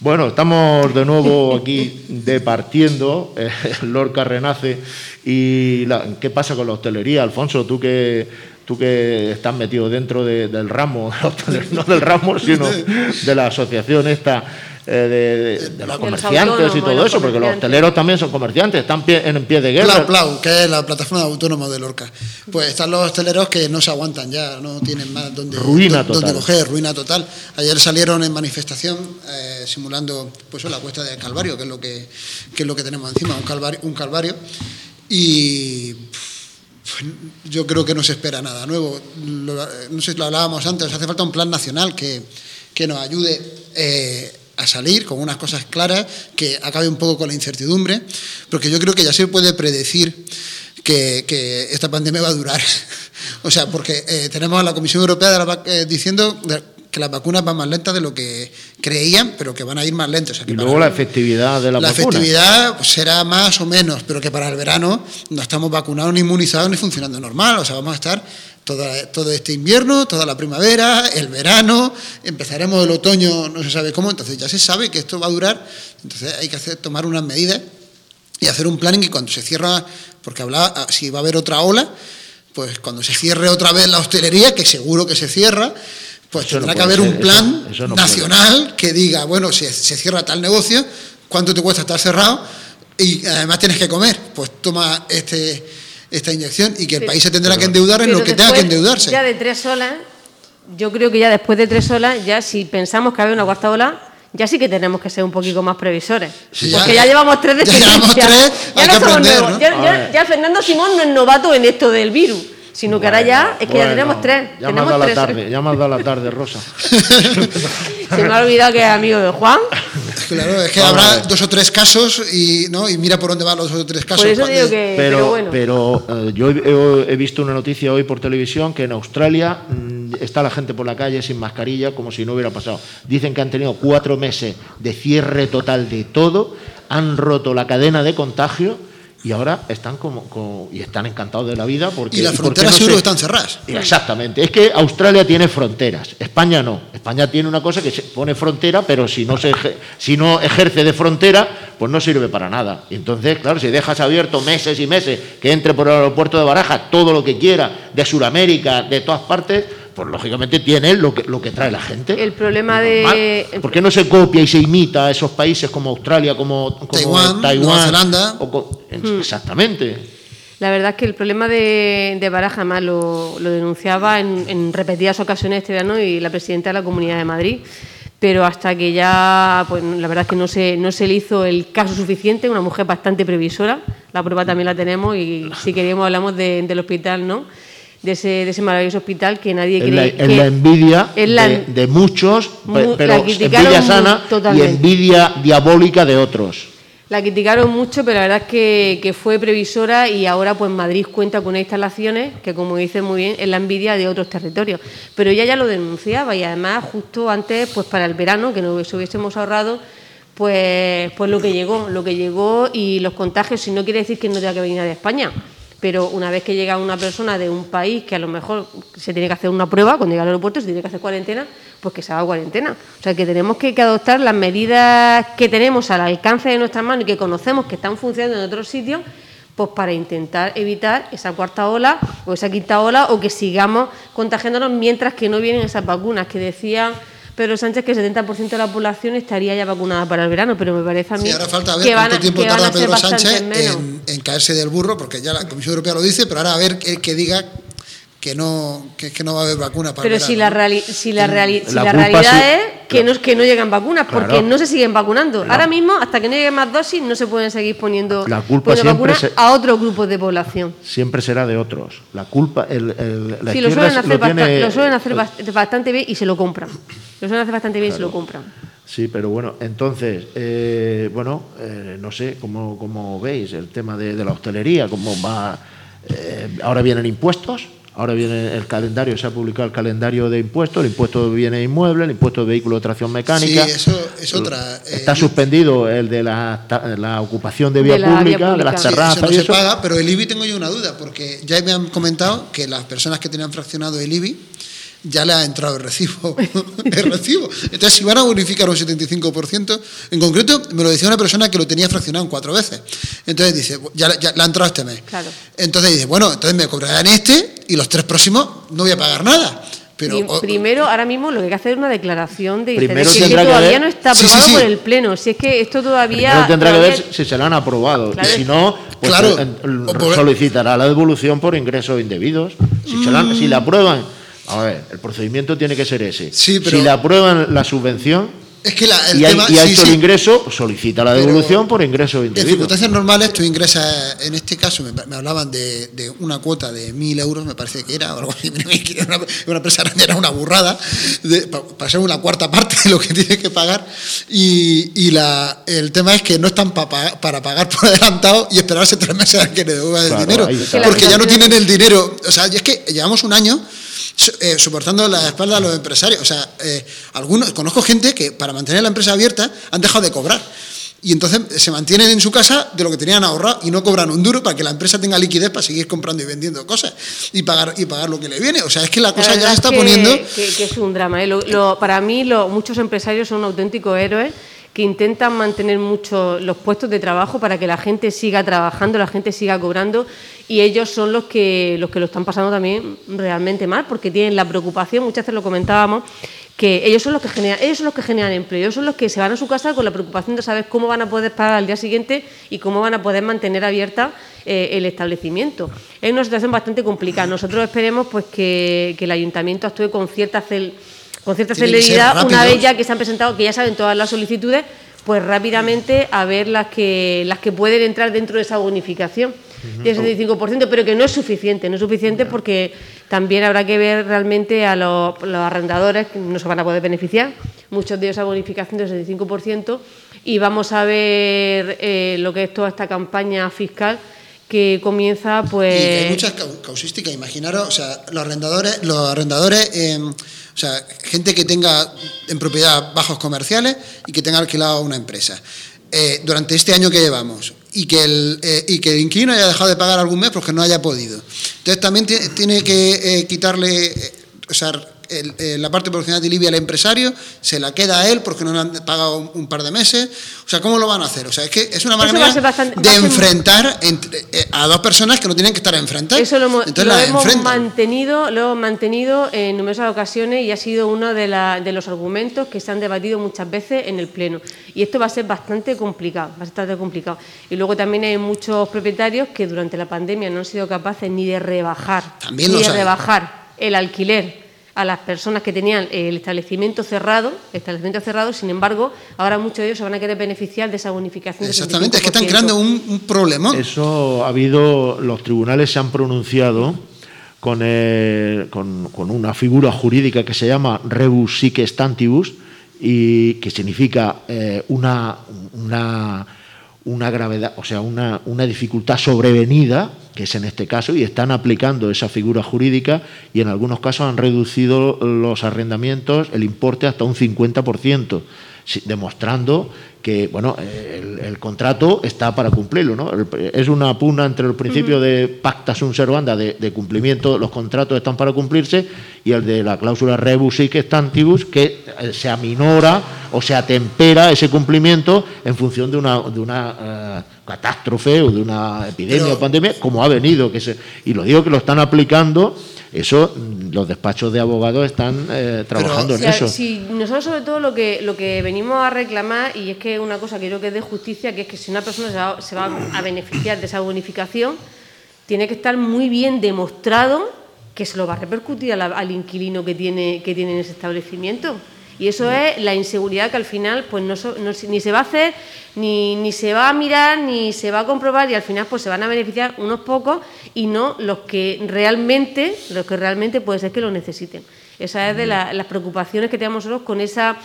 S1: Bueno, estamos de nuevo aquí departiendo, eh, Lorca renace. ¿Y la- qué pasa con la hostelería, Alfonso? Tú que, tú que estás metido dentro de- del ramo, no del ramo, sino de la asociación esta eh, de, de- de los
S3: De
S1: comerciantes y todo eso, porque los hosteleros también son comerciantes, están pie- en pie de guerra.
S3: Plau, Plau, que es la plataforma de autónomos de Lorca. Pues están los hosteleros que no se aguantan ya, no tienen más donde,
S1: Ruina
S3: donde coger, ruina total. Ayer salieron en manifestación eh, simulando pues la cuesta del Calvario, que es lo que, que es lo que tenemos encima, un calvario, un calvario. Y pues, yo creo que no se espera nada nuevo. Lo- no sé si lo hablábamos antes, hace falta un plan nacional que, que nos ayude eh, a salir con unas cosas claras, que acabe un poco con la incertidumbre, porque yo creo que ya se puede predecir que, esta pandemia va a durar. o sea, porque eh, tenemos a la Comisión Europea eh, diciendo que las vacunas van más lentas de lo que creían, pero que van a ir más lentas. O sea, que
S1: Y luego la efectividad de la,
S3: la
S1: vacuna.
S3: efectividad pues, será más o menos, pero que para el verano no estamos vacunados ni inmunizados ni funcionando normal. O sea, vamos a estar toda- todo este invierno, toda la primavera, el verano, empezaremos el otoño, no se sabe cómo, entonces ya se sabe que esto va a durar, entonces hay que hacer, tomar unas medidas y hacer un planning y cuando se cierra, porque hablaba, ah, si va a haber otra ola, pues cuando se cierre otra vez la hostelería, que seguro que se cierra, pues
S1: Eso no
S3: tendrá que haber un plan
S1: eso- eso no puede.
S3: nacional que diga, bueno, si se cierra tal negocio, ¿cuánto te cuesta estar cerrado? y además tienes que comer, pues toma este, esta inyección y que el
S2: Pero-
S3: país se tendrá que endeudar en lo que tenga que endeudarse.
S2: Ya de tres olas, yo creo que ya después de tres olas, ya si pensamos que hay una cuarta ola, ya sí que tenemos que ser un poquito más previsores.
S3: Sí,
S2: porque
S3: ya-
S2: ya, llevamos tres de
S3: ya llevamos tres,
S2: Ya
S3: hay
S2: no
S3: que
S2: somos
S3: aprender,
S2: nuevos.
S3: ¿no?
S2: Ya,
S1: A
S2: ya-
S1: ver.
S2: ya Fernando Simón no es novato en esto del virus, sino que ahora ya es que ya tenemos tres.
S1: Ya me has
S2: tenemos
S1: dado la tarde, ya me has dado la tarde, Rosa.
S2: Se me ha olvidado que es amigo de Juan.
S3: Claro, es que
S1: Vamos
S3: habrá dos o tres casos y, ¿no? y mira por dónde van los dos o tres casos.
S2: Por eso digo que.
S1: Pero,
S2: Pero, bueno.
S1: pero, eh, yo he, he visto una noticia hoy por televisión que en Australia mm, está la gente por la calle sin mascarilla como si no hubiera pasado. Dicen que han tenido cuatro meses de cierre total de todo, han roto la cadena de contagio y ahora están como, como- y están encantados de la vida porque
S3: Y las fronteras
S1: no
S3: seguro
S1: se-
S3: que están cerradas.
S1: Exactamente. Es que Australia tiene fronteras, España no. España tiene una cosa que se pone frontera, pero si no, se si no ejerce de frontera, pues no sirve para nada. Entonces, claro, si dejas abierto meses y meses que entre por el aeropuerto de Barajas todo lo que quiera, de Sudamérica, de todas partes, pues lógicamente tiene lo que, lo que trae la gente.
S2: El problema de.
S1: ¿Por qué no se copia y se imita a esos países como Australia, como, como
S3: Taiwán,
S1: Taiwán,
S3: Nueva Zelanda?
S1: o co-
S2: Hmm.
S1: Exactamente.
S2: La verdad es que el problema de, de Baraja, además, lo, lo denunciaba en, en repetidas ocasiones este verano y la presidenta de la Comunidad de Madrid. Pero hasta que ya, pues la verdad es que no se, no se le hizo el caso suficiente, una mujer bastante previsora, la prueba también la tenemos y si queremos hablamos de- del hospital, ¿no? De ese, de ese maravilloso hospital que nadie
S1: la,
S2: cree
S1: es
S2: que-
S1: la envidia
S2: la-
S1: de, de muchos,
S2: Mu-
S1: pe-
S2: la
S1: pero envidia sana y envidia diabólica de otros.
S2: La criticaron mucho, pero la verdad es que, que fue previsora y ahora pues Madrid cuenta con unas instalaciones que, como dice muy bien, es la envidia de otros territorios. Pero ella ya lo denunciaba y además justo antes, pues para el verano, que nos hubiésemos ahorrado, pues, pues lo que llegó, lo que llegó y los contagios, si no quiere decir que no tenga que venir de España. Pero una vez que llega una persona de un país que a lo mejor se tiene que hacer una prueba, cuando llega al aeropuerto se tiene que hacer cuarentena, pues que se haga cuarentena. O sea, que tenemos que, que adoptar las medidas que tenemos al alcance de nuestras manos y que conocemos que están funcionando en otros sitios, pues para intentar evitar esa cuarta ola o esa quinta ola o que sigamos contagiándonos mientras que no vienen esas vacunas que decía Pedro Sánchez que el 70% de la población estaría ya vacunada para el verano, pero me parece a mí
S3: Sí, ahora falta ver
S2: que
S3: cuánto tiempo
S2: que
S3: tarda Pedro Sánchez en, en caerse del burro, porque ya la Comisión Europea lo dice, pero ahora a ver el que diga que no, que, que no va a haber vacuna para
S2: Pero
S3: el
S2: si la, reali- si la, reali- si
S1: La
S2: realidad es que, no, que no llegan vacunas, porque
S1: Claro.
S2: no se siguen vacunando. Ahora mismo, hasta que no lleguen más dosis, no se pueden seguir poniendo,
S1: La culpa
S2: poniendo vacunas
S1: se-
S2: a otros grupos de población.
S1: Siempre será de otros. La culpa, el, el- la
S2: Sí, lo suelen hacer,
S1: lo tiene-
S2: lo suelen hacer bast- bastante bien y se lo compran. Lo suelen hacer bastante bien y se lo compran.
S1: Sí, pero bueno, entonces, eh, bueno, eh, no sé cómo, cómo veis el tema de, de la hostelería, cómo va. eh, ahora vienen impuestos, ahora viene el calendario, se ha publicado el calendario de impuestos, el impuesto de bienes inmuebles, el impuesto de vehículo de tracción mecánica.
S3: Sí, eso es otra. eh,
S1: Está suspendido el de la, ocupación de
S2: De
S1: vía, pública, de las
S3: Sí,
S1: terrazas
S3: eso no
S1: y
S3: se
S1: eso.
S3: paga, pero el IBI tengo yo una duda, porque ya me han comentado que las personas que tenían fraccionado el IBI ya le ha entrado el recibo. el recibo. Entonces, si van a bonificar un 75%, en concreto me lo decía una persona que lo tenía fraccionado en cuatro veces. Entonces dice, ya, ya le ha entrado este mes.
S2: Claro.
S3: Entonces dice, bueno, entonces me cobrarán este y los tres próximos no voy a pagar nada. Pero, o-
S2: primero, ahora mismo lo que hay que hacer es una declaración de interés
S1: Primero
S2: que,
S1: tendrá que
S2: todavía no está
S3: Sí, sí,
S2: aprobado
S3: sí.
S2: por el Pleno. Si es que esto todavía...
S1: Primero tendrá que ver si se la han aprobado.
S2: Claro.
S1: Y si no, pues
S3: Claro.
S1: eh,
S3: por-
S1: solicitará la devolución por ingresos indebidos. Si, se la, han- si la aprueban, a ver, el procedimiento tiene que ser ese.
S3: Sí, pero-
S1: Si le aprueban la subvención
S3: es que la, el
S1: y, hay-
S3: tema...
S1: y ha
S3: sí,
S1: hecho
S3: sí.
S1: el ingreso, solicita la
S3: Pero
S1: devolución por ingresos
S3: En
S1: indebidos.
S3: circunstancias normales tú ingresas, en este caso me, me hablaban de, de una cuota de mil euros, me parece que era, o algo así, una, una empresa grande, era una burrada, de- pa- para ser una cuarta parte de lo que tienes que pagar. Y, y la, el tema es que no están pa- pa- para pagar por adelantado y esperarse tres meses a que le devuelvan
S1: Claro,
S3: el dinero, porque ya no tienen el dinero. O sea, y es que llevamos un año eh, soportando la espalda a los empresarios. O sea, eh, algunos, conozco gente que para mantener la empresa abierta han dejado de cobrar. Y entonces se mantienen en su casa de lo que tenían ahorrado y no cobran un duro para que la empresa tenga liquidez para seguir comprando y vendiendo cosas y pagar y pagar lo que le viene. O sea, es que la
S2: La
S3: cosa ya
S2: es
S3: está
S2: que-
S3: poniendo.
S2: Que, que es un drama. ¿eh? Lo- lo- para mí, lo- muchos empresarios son auténticos héroes que intentan mantener mucho los puestos de trabajo para que la gente siga trabajando, la gente siga cobrando y ellos son los que los que lo están pasando también realmente mal porque tienen la preocupación, muchas veces lo comentábamos, que ellos son los que generan, ellos son los que generan empleo, ellos son los que se van a su casa con la preocupación de saber cómo van a poder pagar al día siguiente y cómo van a poder mantener abierta eh, el establecimiento. Es una situación bastante complicada. Nosotros esperemos pues que, que el ayuntamiento actúe con cierta cel- con cierta celeridad, una vez ya que se han presentado, que ya saben todas las solicitudes, pues rápidamente a ver las que las que pueden entrar dentro de esa bonificación del 75%, pero que no es suficiente, no es suficiente porque también habrá que ver realmente a los, los arrendadores que no se van a poder beneficiar, muchos de ellos a bonificación del 75%, y vamos a ver eh, lo que es toda esta campaña fiscal que comienza pues...
S3: Y hay muchas cau- causísticas. Imaginaros, o sea, los arrendadores, los arrendadores, eh, o sea, gente que tenga en propiedad bajos comerciales y que tenga alquilado una empresa. Eh, durante este año que llevamos y que el eh, y que el inquilino haya dejado de pagar algún mes porque no haya podido. Entonces también ti- tiene que eh, quitarle, o sea, el- eh, la parte proporcional de Libia al empresario, se la queda a él porque no le han pagado un, un par de meses. O sea, ¿cómo lo van a hacer? O sea, es que es una manera
S2: bastante-
S3: de enfrentar entre- eh, a dos personas que no tienen que estar enfrentadas.
S2: Eso lo, hemos,
S3: Entonces
S2: lo hemos
S3: enfrentan.
S2: mantenido, lo hemos mantenido en numerosas ocasiones y ha sido uno de, la- de los argumentos que se han debatido muchas veces en el Pleno. Y esto va a ser bastante complicado, bastante complicado. Y luego también hay muchos propietarios que durante la pandemia no han sido capaces ni de rebajar,
S3: También
S2: ni de rebajar el alquiler a las personas que tenían el establecimiento cerrado, establecimiento cerrado, sin embargo, ahora muchos de ellos se van a querer beneficiar de esa bonificación.
S3: Exactamente, es que están
S2: 75%.
S3: creando un, un problemón.
S1: Eso ha habido, los tribunales se han pronunciado con, el- con, con una figura jurídica que se llama rebus sic stantibus y que significa eh, una, una, una gravedad, o sea, una, una dificultad sobrevenida, que es en este caso, y están aplicando esa figura jurídica y en algunos casos han reducido los arrendamientos, el importe hasta un 50%, si- demostrando que bueno el, el contrato está para cumplirlo. ¿no? El- es una pugna entre el principio de pacta sunt servanda, de, de cumplimiento, los contratos están para cumplirse, y el de la cláusula rebus sic stantibus, que eh, se aminora o se atempera ese cumplimiento en función de una, de una eh, catástrofe o de una epidemia
S3: Pero-
S1: o pandemia, como ha venido. Que se, y lo digo que lo están aplicando, eso los despachos de abogados están eh, trabajando en
S2: sea,
S1: eso.
S2: si nosotros sobre todo lo que, lo que venimos a reclamar, y es que una cosa que creo que es de justicia, que es que si una persona se va, se va a beneficiar de esa bonificación, tiene que estar muy bien demostrado que se lo va a repercutir la- al inquilino que tiene, que tiene en ese establecimiento. Y eso es la inseguridad que al final pues no, ni se va a hacer, ni, ni se va a mirar, ni se va a comprobar y al final pues se van a beneficiar unos pocos y no los que realmente, los que realmente puede ser que lo necesiten. Esa es de la- las preocupaciones que tenemos nosotros con esa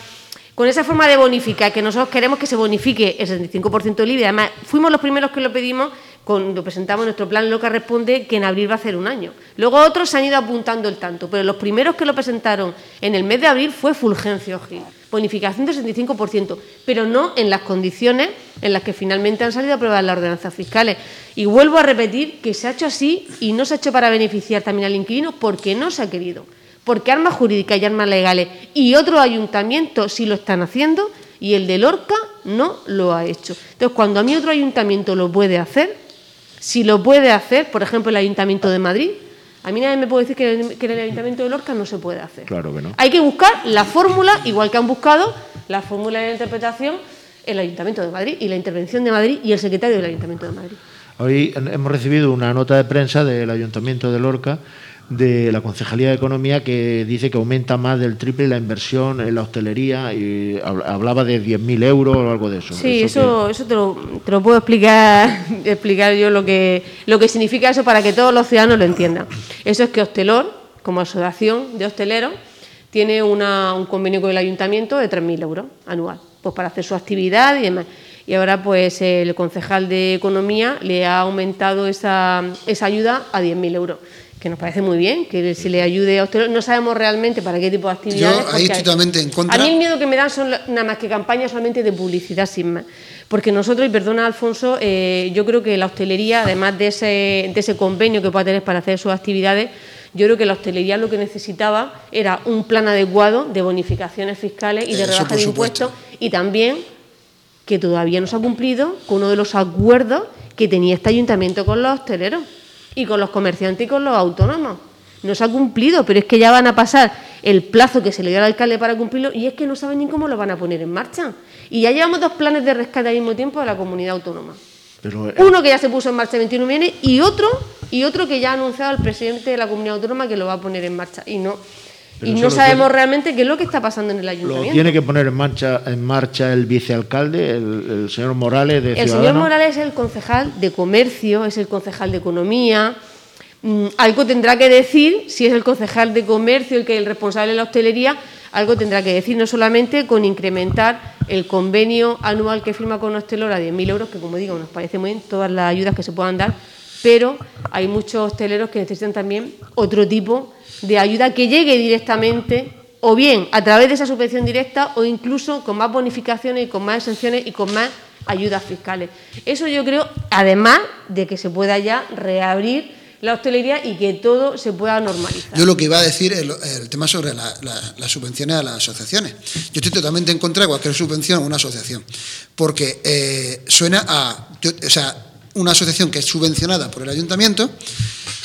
S2: con esa forma de bonificar, que nosotros queremos que se bonifique el 75% del IBI. Además, fuimos los primeros que lo pedimos cuando presentamos nuestro plan Loca Responde, que en abril va a hacer un año. Luego otros se han ido apuntando el tanto, pero los primeros que lo presentaron en el mes de abril fue Fulgencio Gil. Bonificación del 65%, pero no en las condiciones en las que finalmente han salido a aprobar las ordenanzas fiscales. Y vuelvo a repetir que se ha hecho así y no se ha hecho para beneficiar también al inquilino porque no se ha querido porque armas jurídicas y armas legales y otros ayuntamientos sí lo están haciendo y el de Lorca no lo ha hecho. Entonces, cuando a mí otro ayuntamiento lo puede hacer, si lo puede hacer, por ejemplo, el Ayuntamiento de Madrid, a mí nadie me puede decir que el, en el Ayuntamiento de Lorca no se puede hacer.
S1: Claro que no.
S2: Hay que buscar la fórmula, igual que han buscado la fórmula de la interpretación el Ayuntamiento de Madrid y la intervención de Madrid y el secretario del Ayuntamiento de Madrid.
S1: Hoy hemos recibido una nota de prensa del Ayuntamiento de Lorca de la Concejalía de Economía que dice que aumenta más del triple la inversión en la hostelería y hab- hablaba de 10.000 euros o algo de eso.
S2: Sí, eso, eso te, lo, te lo puedo explicar, explicar yo lo que, lo que significa eso para que todos los ciudadanos lo entiendan. Eso es que Hostelor, como asociación de hosteleros, tiene una- un convenio con el ayuntamiento de 3.000 euros anual, pues para hacer su actividad y demás. Y ahora, pues el concejal de Economía le ha aumentado esa, esa ayuda a 10.000 euros, que nos parece muy bien, que se le ayude a Hostelor. No sabemos realmente para qué tipo de actividades.
S3: ahí
S2: porque
S3: estoy totalmente en contra.
S2: A mí el miedo que me dan son nada más que campañas solamente de publicidad sin más. Porque nosotros, y perdona Alfonso, eh, yo creo que la hostelería, además de ese, de ese convenio que pueda tener para hacer sus actividades, yo creo que la hostelería lo que necesitaba era un plan adecuado de bonificaciones fiscales y de
S3: Eso,
S2: rebaja de impuestos y también que todavía no se ha cumplido con uno de los acuerdos que tenía este ayuntamiento con los hosteleros y con los comerciantes y con los autónomos. No se ha cumplido, pero es que ya van a pasar el plazo que se le dio al alcalde para cumplirlo y es que no saben ni cómo lo van a poner en marcha. Y ya llevamos dos planes de rescate al mismo tiempo de la comunidad autónoma.
S1: Pero, eh,
S2: Uno que ya se puso en marcha el 21 viene y otro y otro que ya ha anunciado el presidente de la comunidad autónoma que lo va a poner en marcha y no
S1: Pero
S2: y no sabemos
S1: tiene-
S2: realmente qué es lo que está pasando en el
S1: lo
S2: ayuntamiento.
S1: tiene que poner en marcha, en marcha el vicealcalde, el, el señor Morales de
S2: El señor. Morales es el concejal de comercio, es el concejal de economía. Mm, algo tendrá que decir, si es el concejal de comercio el que el responsable de la hostelería, algo tendrá que decir, no solamente con incrementar el convenio anual que firma con Hostelor a 10.000 euros, que como digo, nos parece muy bien todas las ayudas que se puedan dar, pero hay muchos hosteleros que necesitan también otro tipo de ayuda que llegue directamente o bien a través de esa subvención directa o incluso con más bonificaciones y con más exenciones y con más ayudas fiscales. Eso yo creo, además de que se pueda ya reabrir la hostelería y que todo se pueda normalizar.
S3: Yo lo que iba a decir es el, el tema sobre la- la- las subvenciones a las asociaciones. Yo estoy totalmente en contra de cualquier subvención a una asociación, porque eh, suena a, o sea, una asociación que es subvencionada por el ayuntamiento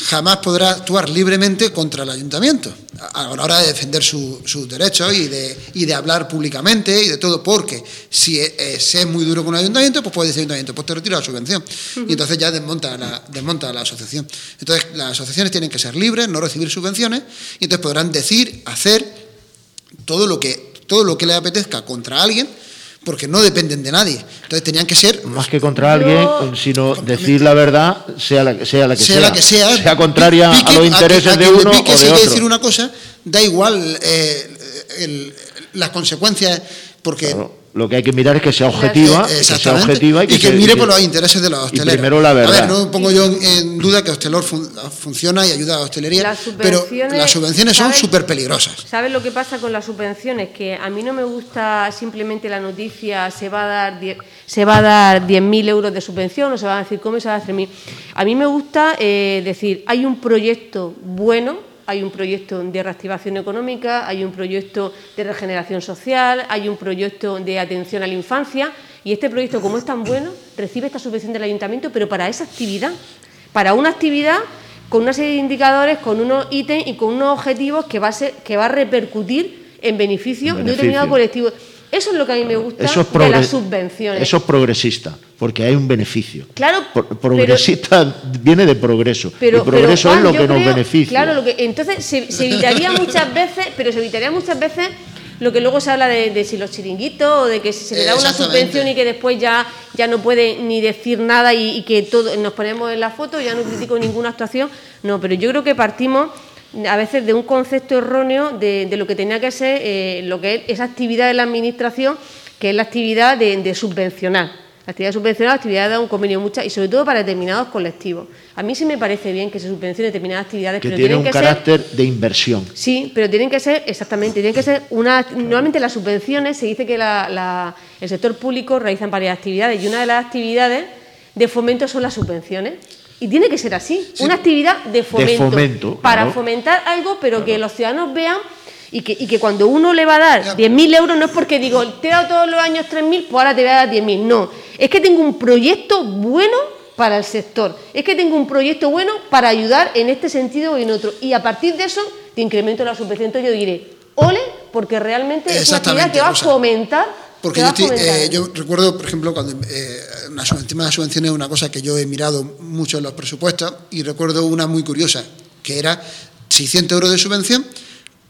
S3: jamás podrá actuar libremente contra el ayuntamiento a, la hora de defender su- sus derechos y de, y de hablar públicamente y de todo, porque si eh, se es muy duro con el ayuntamiento, pues puede decir el ayuntamiento, pues te retiro la subvención. Y entonces ya desmonta la, desmonta la asociación. Entonces las asociaciones tienen que ser libres, no recibir subvenciones, y entonces podrán decir, hacer todo lo que, todo lo que les apetezca contra alguien, porque no dependen de nadie. Entonces tenían que ser
S1: Más que contra alguien, sino decir la verdad, sea la, que- sea la que sea.
S3: sea la que sea,
S1: contraria
S3: pique
S1: a los
S3: que-
S1: intereses
S3: a
S1: de
S3: quien le
S1: uno
S3: pique,
S1: o
S3: si
S1: de
S3: hay que
S1: otro.
S3: decir una cosa, da igual eh, el- las consecuencias, porque
S1: Claro, Lo que hay que mirar es que sea objetiva, que sea objetiva y que, se-
S3: mire
S1: y que-
S3: por los intereses de los
S1: y
S3: hosteleros.
S1: primero la
S3: A ver,
S1: verdad.
S3: no pongo yo en, duda que Hostelor fun- funciona y ayuda a la hostelería,
S2: Las
S3: pero
S2: subvenciones,
S3: las subvenciones son súper peligrosas.
S2: ¿Sabes lo que pasa con las subvenciones? Que a mí no me gusta simplemente la noticia, se va a dar die- se va a dar 10.000 euros de subvención o se va a decir cómo se va a hacer mil. A mí me gusta eh, decir, hay un proyecto bueno, hay un proyecto de reactivación económica, hay un proyecto de regeneración social, hay un proyecto de atención a la infancia y este proyecto, como es tan bueno, recibe esta subvención del ayuntamiento, pero para esa actividad, para una actividad con una serie de indicadores, con unos ítems y con unos objetivos que va a, ser, que va a repercutir en beneficio, de un determinado colectivo. Eso es lo que a mí me gusta
S1: Eso es,
S2: de las subvenciones.
S1: eso es progresista, porque hay un beneficio.
S2: Claro,
S1: Pro-
S2: pero-
S1: progresista viene de progreso.
S2: Pero,
S1: el progreso
S2: pero,
S1: es lo que nos beneficia.
S2: Claro, lo que, entonces se, se evitaría muchas veces, pero se evitaría muchas veces lo que luego se habla de, de si los chiringuitos o de que si se le da una subvención y que después ya, ya no puede ni decir nada y, y que todo, nos ponemos en la foto, ya no critico ninguna actuación. No, pero yo creo que partimos a veces de un concepto erróneo de, de lo que tenía que ser eh, lo que es esa actividad de la administración, que es la actividad de, de subvencionar. La actividad subvencionada, la actividad de un convenio mucha y sobre todo para determinados colectivos. A mí sí me parece bien que se subvencione determinadas actividades,
S1: que
S2: pero
S1: tiene
S2: tienen
S1: un
S2: que ser
S1: carácter de inversión.
S2: Sí, pero tienen que ser, exactamente, tienen que ser una. Normalmente las subvenciones se dice que la- la- el sector público realiza varias actividades y una de las actividades de fomento son las subvenciones. Y tiene que ser así, una actividad de fomento.
S1: fomento,
S2: para
S1: claro.
S2: fomentar algo, pero que los ciudadanos vean y que, y que cuando uno le va a dar 10.000 euros no es porque digo, te he dado todos los años 3.000, pues ahora te voy a dar 10.000. No, es que tengo un proyecto bueno para el sector. Es que tengo un proyecto bueno para ayudar en este sentido o en otro. Y a partir de eso, te incremento la subvención. Entonces yo diré, ole, porque realmente es una actividad que va a fomentar.
S3: Porque yo, estoy- eh, yo recuerdo, por ejemplo, cuando eh, una el tema de las subvenciones es una cosa que yo he mirado mucho en los presupuestos y recuerdo una muy curiosa, que era 600 euros de subvención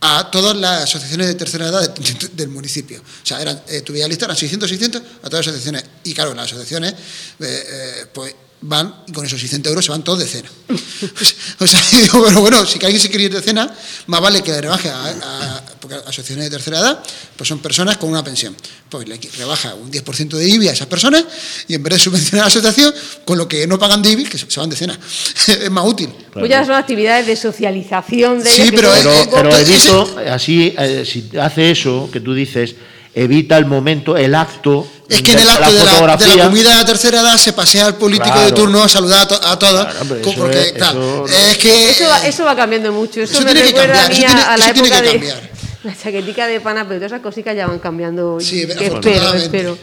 S3: a todas las asociaciones de tercera edad de- de- del municipio. O sea, eran, eh, lista, eran 600, 600 a todas las asociaciones. Y claro, las asociaciones, eh, eh, pues van y con esos 600 euros se van todos de cena. o sea, digo, bueno, bueno, si que alguien se quiere ir de cena, más vale que le rebaje a, a- porque asociaciones de tercera edad, pues son personas con una pensión. Pues le rebaja un 10% de IBI a esas personas y en vez de subvencionar a la asociación, con lo que no pagan de IBI, que se se van de cena. es más útil.
S2: Pues ya son actividades de socialización de
S3: Sí, pero
S1: Pero, pero evito, así, eh, si hace eso que tú dices, evita el momento, el acto.
S3: Es que en el acto de la, de la comida de tercera edad se pasea al político
S1: Claro.
S3: de turno a saludar a, to- a todos.
S1: Claro, hombre,
S3: co-
S1: eso
S3: porque,
S1: es-
S3: claro,
S1: eso-
S3: es que.
S2: Eso va, eso va cambiando mucho. Eso,
S3: Eso
S2: me
S3: tiene que
S2: recuerda
S3: cambiar,
S2: a mí
S3: eso
S2: a,
S3: tiene-
S2: a la
S3: eso tiene
S2: época
S3: que
S2: de
S3: cambiar.
S2: la chaquetica de pana, pero todas esas cositas ya van cambiando.
S3: Sí,
S2: que espero, espero,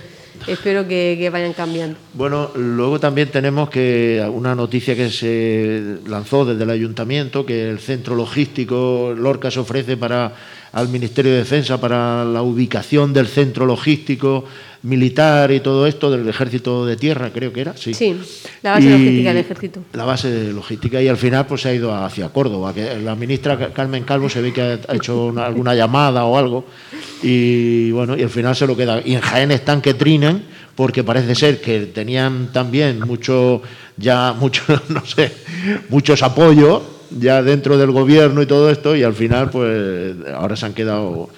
S2: espero que, que vayan cambiando.
S1: Bueno, luego también tenemos que una noticia que se lanzó desde el ayuntamiento, que el centro logístico Lorca se ofrece para al Ministerio de Defensa para la ubicación del centro logístico militar y todo esto del ejército de tierra, creo que era, sí.
S2: Sí, la base
S1: Y-
S2: logística del ejército.
S1: La base de logística y al final pues se ha ido hacia Córdoba, que la ministra Ca- Carmen Calvo se ve que ha hecho una- alguna llamada o algo y bueno, y al final se lo queda. Y en Jaén están que trinan porque parece ser que tenían también mucho ya mucho no sé, muchos apoyos ya dentro del gobierno y todo esto y al final pues ahora se han quedado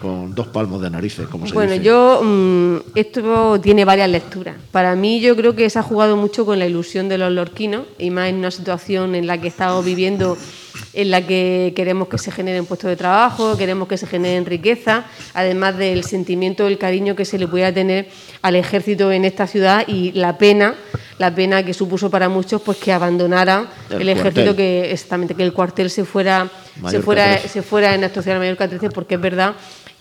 S1: con dos palmos de narices, como se
S2: Bueno,
S1: dice.
S2: yo mm, esto tiene varias lecturas. Para mí yo creo que se ha jugado mucho con la ilusión de los lorquinos y más en una situación en la que estamos viviendo en la que queremos que se generen puestos de trabajo, queremos que se generen riqueza, además del sentimiento, el cariño que se le pudiera tener al ejército en esta ciudad y la pena, la pena que supuso para muchos pues que abandonara
S1: El
S2: el, ejército que exactamente que el cuartel se fuera se fuera
S1: 13.
S2: se fuera en la actuación Mallorca 13 porque es verdad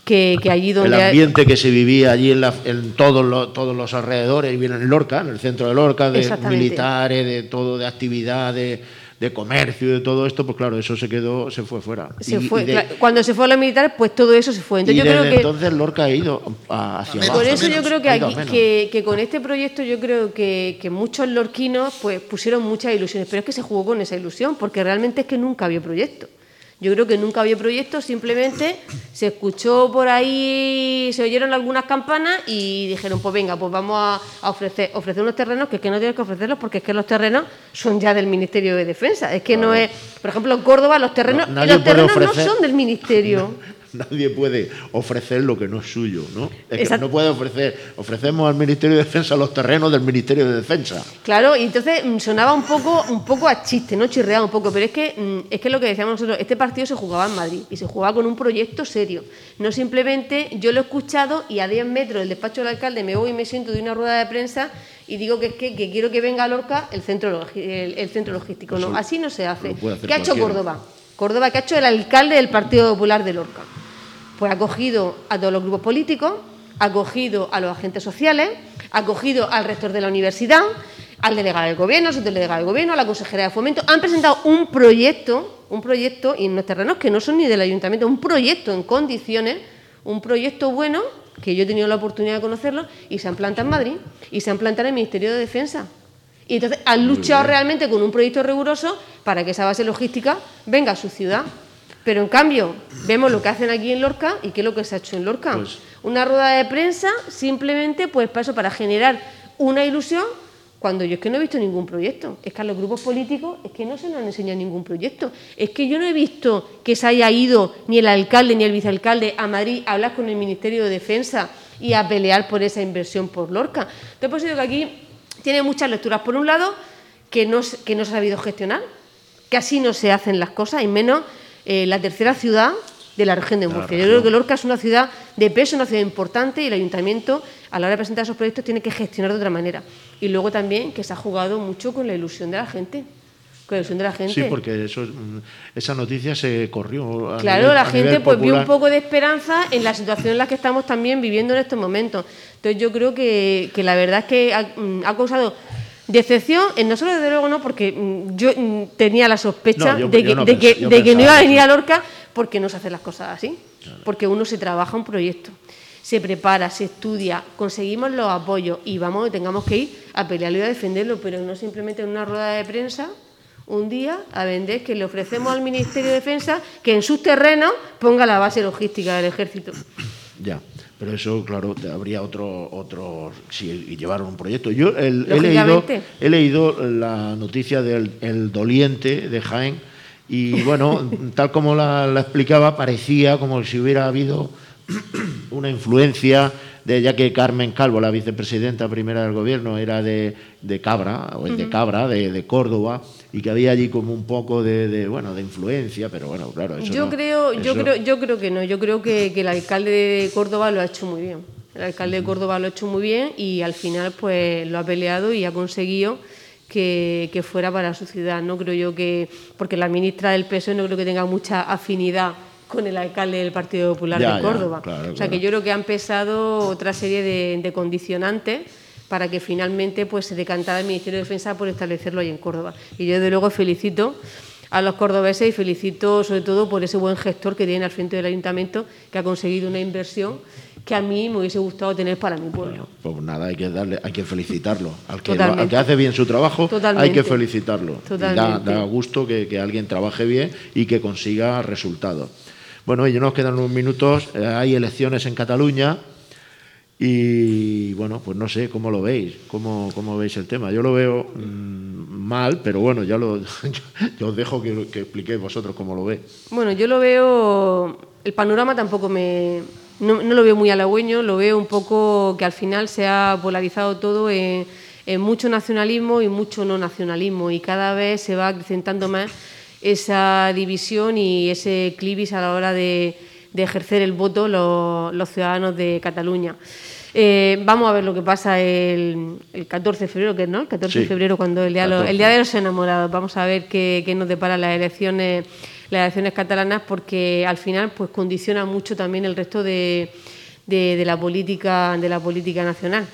S2: que, que allí
S1: el
S2: donde
S1: ambiente que se vivía allí en, la- en todos, los, todos los alrededores, bien en Lorca, en el centro de Lorca, de militares, de todo, de actividad, de, comercio, de todo esto, pues claro, eso se quedó, se fue fuera.
S2: se
S1: Y-
S2: fue,
S1: y de-
S2: claro, cuando se fue a los militares, pues todo eso se fue.
S1: y
S2: Entonces yo
S1: desde
S2: creo que
S1: entonces Lorca ha ido hacia abajo.
S2: por eso yo creo que, aquí- que, que con este proyecto yo creo que, que muchos lorquinos pues pusieron muchas ilusiones, pero es que se jugó con esa ilusión, porque realmente es que nunca había proyecto. Yo creo que nunca había proyecto, simplemente se escuchó por ahí, se oyeron algunas campanas y dijeron, pues venga, pues vamos a, a ofrecer, ofrecer unos terrenos que es que no tienes que ofrecerlos porque es que los terrenos son ya del Ministerio de Defensa. Es que no es, por ejemplo, en Córdoba los terrenos,
S1: No,
S2: los terrenos
S1: ofrecer-
S2: no son del Ministerio.
S1: Nadie puede ofrecer lo que no es suyo, ¿no? Es que no puede ofrecer, ofrecemos al Ministerio de Defensa los terrenos del Ministerio de Defensa.
S2: Claro, y entonces mm, sonaba un poco, un poco a chiste, ¿no? Chirreaba un poco, pero es que mm, es que lo que decíamos nosotros, este partido se jugaba en Madrid y se jugaba con un proyecto serio. No simplemente yo lo he escuchado y a 10 metros del despacho del alcalde me voy y me siento de una rueda de prensa y digo que es que, que quiero que venga a Lorca el centro, el, el centro logístico. No, así no se hace. ¿Qué ha hecho
S1: cualquiera.
S2: Córdoba? Córdoba, ¿qué ha hecho el alcalde del Partido Popular de Lorca? Pues ha cogido a todos los grupos políticos, ha cogido a los agentes sociales, ha cogido al rector de la universidad, al delegado del gobierno, al subdelegado del gobierno, a la consejera de fomento. Han presentado un proyecto, un proyecto, y en unos terrenos que no son ni del ayuntamiento, un proyecto en condiciones, un proyecto bueno, que yo he tenido la oportunidad de conocerlo, y se han plantado en Madrid, y se han plantado en el Ministerio de Defensa. Y entonces han luchado realmente con un proyecto riguroso para que esa base logística venga a su ciudad. Pero en cambio, vemos lo que hacen aquí en Lorca y qué es lo que se ha hecho en Lorca.
S1: Pues-
S2: Una rueda de prensa simplemente pues para eso, para generar una ilusión cuando yo es que no he visto ningún proyecto. Es que a los grupos políticos es que no se nos han enseñado ningún proyecto. Es que yo no he visto que se haya ido ni el alcalde ni el vicealcalde a Madrid a hablar con el Ministerio de Defensa y a pelear por esa inversión por Lorca. Entonces, por eso digo que aquí tiene muchas lecturas. Por un lado, que no, que no se ha sabido gestionar, que así no se hacen las cosas, y menos eh, la tercera ciudad de la región de Murcia. Yo creo que Lorca es una ciudad de peso, una ciudad importante, y el ayuntamiento, a la hora de presentar esos proyectos, tiene que gestionar de otra manera. Y luego también que se ha jugado mucho con la ilusión de la gente. Con la ilusión de la gente.
S1: Sí, porque eso, mm, esa noticia se corrió. a
S2: Claro,
S1: nivel-
S2: la gente pues vio un poco de esperanza en la situación en la que estamos también viviendo en estos momentos. Entonces yo creo que, que la verdad es que ha, mm, ha causado decepción, en nosotros desde luego no, porque mm, yo mm, tenía la sospecha
S1: No, yo-
S2: de que,
S1: no
S2: de que- de no iba a venir a Lorca porque no se hacen las cosas así. Porque uno se trabaja un proyecto, se prepara, se estudia, conseguimos los apoyos y vamos, tengamos que ir a pelearlo y a defenderlo, pero no simplemente en una rueda de prensa un día a vender que le ofrecemos al Ministerio de Defensa que en sus terrenos ponga la base logística del ejército.
S1: Ya, pero eso, claro, habría otro, otro si llevaron un proyecto. Yo el- he, leído, he leído la noticia del el doliente de Jaén y, bueno, tal como la, la explicaba, parecía como si hubiera habido una influencia de ya que Carmen Calvo, la vicepresidenta primera del gobierno, era de, de Cabra, o es de Cabra, de, de Córdoba, y que había allí como un poco de, de, bueno, de influencia, pero bueno, claro, eso
S2: Yo
S1: no-
S2: creo, yo creo, yo creo que no. Yo creo que, que el alcalde de Córdoba lo ha hecho muy bien. El alcalde de Córdoba lo ha hecho muy bien y al final pues lo ha peleado y ha conseguido que, que fuera para su ciudad. No creo yo que, porque la ministra del PSOE no creo que tenga mucha afinidad con el alcalde del Partido Popular
S1: Ya,
S2: de
S1: ya,
S2: Córdoba.
S1: claro,
S2: o sea
S1: claro.
S2: que yo creo que ha empezado otra serie de, de condicionantes para que finalmente pues se decantara el Ministerio de Defensa por establecerlo ahí en Córdoba. Y yo desde luego felicito a los cordobeses y felicito sobre todo por ese buen gestor que tiene al frente del ayuntamiento, que ha conseguido una inversión que a mí me hubiese gustado tener para mi pueblo.
S1: Pues nada, hay que darle, hay que felicitarlo. Al que, al que hace bien su trabajo, hay que felicitarlo. Da, gusto que, que alguien trabaje bien y que consiga resultados. Bueno, y nos quedan unos minutos. eh, hay elecciones en Cataluña y bueno, pues no sé cómo lo veis, cómo, cómo veis el tema. Yo lo veo mm, mal, pero bueno, ya lo, yo os dejo que, que expliquéis vosotros cómo lo veis.
S2: Bueno, yo lo veo, el panorama tampoco me, no, lo veo muy halagüeño, lo veo un poco que al final se ha polarizado todo en, en mucho nacionalismo y mucho no nacionalismo y cada vez se va acrecentando más esa división y ese clivis a la hora de, de ejercer el voto los, los ciudadanos de Cataluña. Eh, vamos a ver lo que pasa el, el 14 de febrero, que es, ¿no? El 14 de febrero, cuando el día, lo-
S1: 14.
S2: el día de los enamorados. Vamos a ver qué, qué nos deparan las elecciones, las elecciones catalanas, porque al final pues condiciona mucho también el resto de, de- de la política de la política nacional.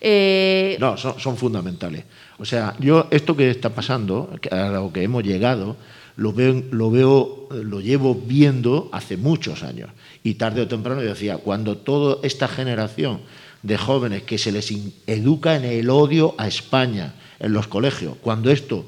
S2: Eh,
S1: No, son, son fundamentales. O sea, yo esto que está pasando, a lo que hemos llegado, lo veo, eh, lo llevo viendo hace muchos años. Y tarde o temprano yo decía, cuando toda esta generación de jóvenes que se les educa en el odio a España en los colegios, cuando esto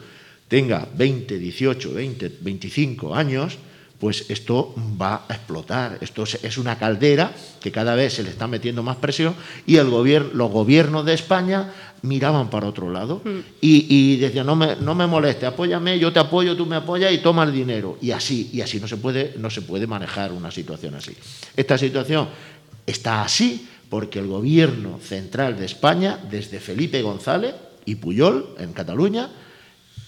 S1: tenga 20, 18, 20, 25 años, pues esto va a explotar. Esto es- es una caldera que cada vez se le está metiendo más presión y el gobierno, los gobiernos de España miraban para otro lado y, y decían, no me, no me moleste, apóyame, yo te apoyo, tú me apoyas y toma el dinero. Y así, y así no se puede, no se puede manejar una situación así. Esta situación está así porque el gobierno central de España, desde Felipe González y Puyol en Cataluña,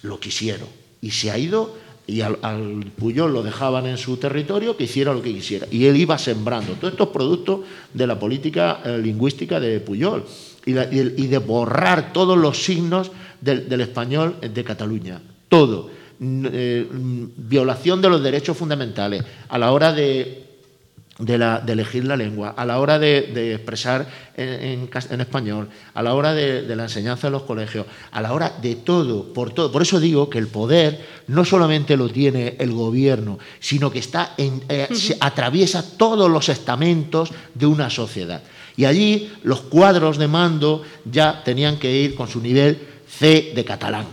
S1: lo quisieron. Y se ha ido, y al, al Puyol lo dejaban en su territorio, que hiciera lo que quisiera. Y él iba sembrando todos estos productos de la política eh, lingüística de Puyol y, la- y el- y de borrar todos los signos del, del español de Cataluña. Todo. N- eh, mm, violación de los derechos fundamentales a la hora de de, la- de elegir la lengua, a la hora de, de expresar en, en cas- en español, a la hora de, de la enseñanza en los colegios, a la hora de todo, por todo. Por eso digo que el poder no solamente lo tiene el gobierno, sino que está en- eh, se atraviesa todos los estamentos de una sociedad. Y allí los cuadros de mando ya tenían que ir con su nivel C de catalán.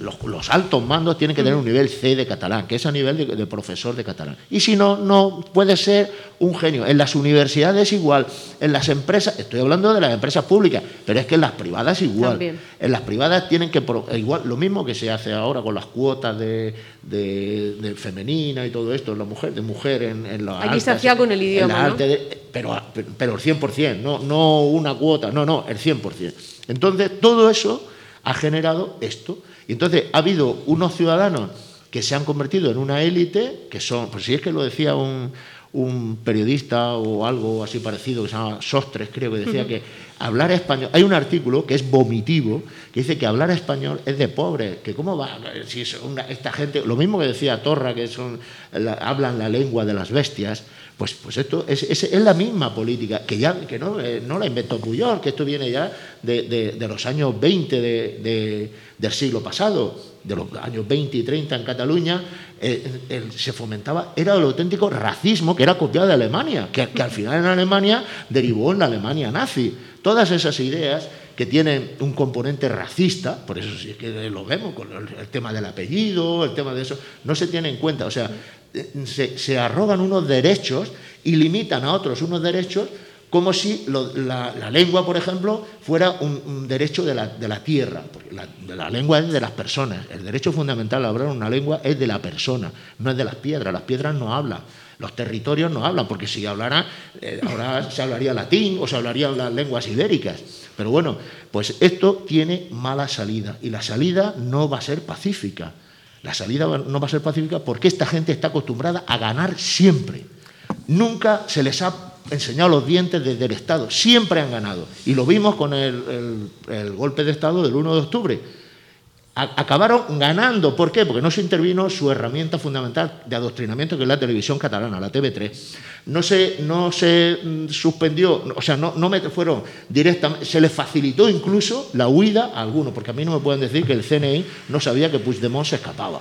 S1: Los, los altos mandos tienen que tener un nivel C de catalán, que es a nivel de, de profesor de catalán. Y si no, no puede ser un genio. En las universidades igual, en las empresas, estoy hablando de las empresas públicas, pero es que en las privadas igual.
S2: También.
S1: En las privadas tienen que, pro- igual, lo mismo que se hace ahora con las cuotas de, de- de femenina y todo esto, la mujer, de mujer en, en las
S2: Aquí se hacía con el idioma, ¿no?
S1: de- pero, pero el 100%, no, no una cuota, no, no, el 100%. Entonces, todo eso ha generado esto. Y entonces ha habido unos ciudadanos que se han convertido en una élite, que son, pues si es que lo decía un, un periodista o algo así parecido, que se llama Sostres, creo que decía que hablar español, hay un artículo que es vomitivo, que dice que hablar español es de pobres, que cómo va, si es una- esta gente, lo mismo que decía Torra, que son, la- hablan la lengua de las bestias, pues, pues esto es, la misma política, que ya que no, eh, no la inventó Puyol, que esto viene ya de, de- los años 20 de- de- del siglo pasado, de los años 20 y 30 en Cataluña, eh, se fomentaba, era el auténtico racismo que era copiado de Alemania, que, al final en Alemania derivó en la Alemania nazi. Todas esas ideas que tienen un componente racista, por eso sí que lo vemos con el, tema del apellido, el tema de eso, no se tiene en cuenta. O sea, se, se arrogan unos derechos y limitan a otros unos derechos como si la, lengua, por ejemplo, fuera un, derecho de la, de la tierra. La lengua es de las personas. El derecho fundamental a hablar una lengua es de la persona, no es de las piedras. Las piedras no hablan. Los territorios no hablan, porque si hablaran, eh, ahora se hablaría latín o se hablarían las lenguas ibéricas. Pero bueno, pues esto tiene mala salida y la salida no va a ser pacífica. La salida no va a ser pacífica porque esta gente está acostumbrada a ganar siempre. Nunca se les ha enseñado los dientes desde el Estado, siempre han ganado. Y lo vimos con el golpe de Estado del 1 de octubre. Acabaron ganando. ¿Por qué? Porque no se intervino su herramienta fundamental de adoctrinamiento, que es la televisión catalana, la TV3. No se, no se mm, suspendió, o sea, no, no me fueron directamente, se les facilitó incluso la huida a algunos, porque a mí no me pueden decir que el CNI no sabía que Puigdemont se escapaba.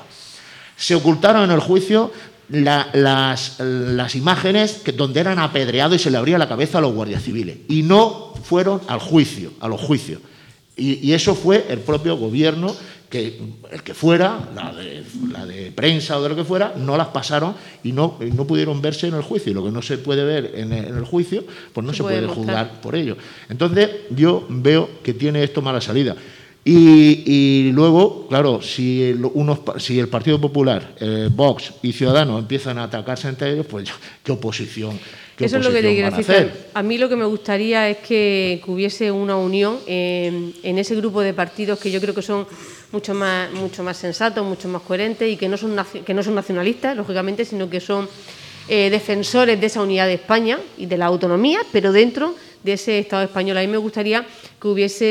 S1: Se ocultaron en el juicio la- las, imágenes que, donde eran apedreados y se le abría la cabeza a los guardias civiles. Y no fueron al juicio, a los juicios. Y eso fue el propio gobierno, que el que fuera, la de, la de prensa o de lo que fuera, no las pasaron y no, y no pudieron verse en el juicio. Y lo que no se puede ver en el, en el juicio, pues no
S2: Se
S1: se,
S2: puede
S1: juzgar por ello. Entonces, yo veo que tiene esto mala salida. Y, y luego, claro, si el, unos, si el Partido Popular, eh, Vox y Ciudadanos empiezan a atacarse entre ellos, pues qué oposición.
S2: Eso es lo que te quiero decir. A mí lo que me gustaría es que, que hubiese una unión en, en ese grupo de partidos que yo creo que son mucho más, mucho más sensatos, mucho más coherentes y que no son, que no son nacionalistas, lógicamente, sino que son eh, defensores de esa unidad de España y de la autonomía, pero dentro de ese Estado español. A mí me gustaría que hubiese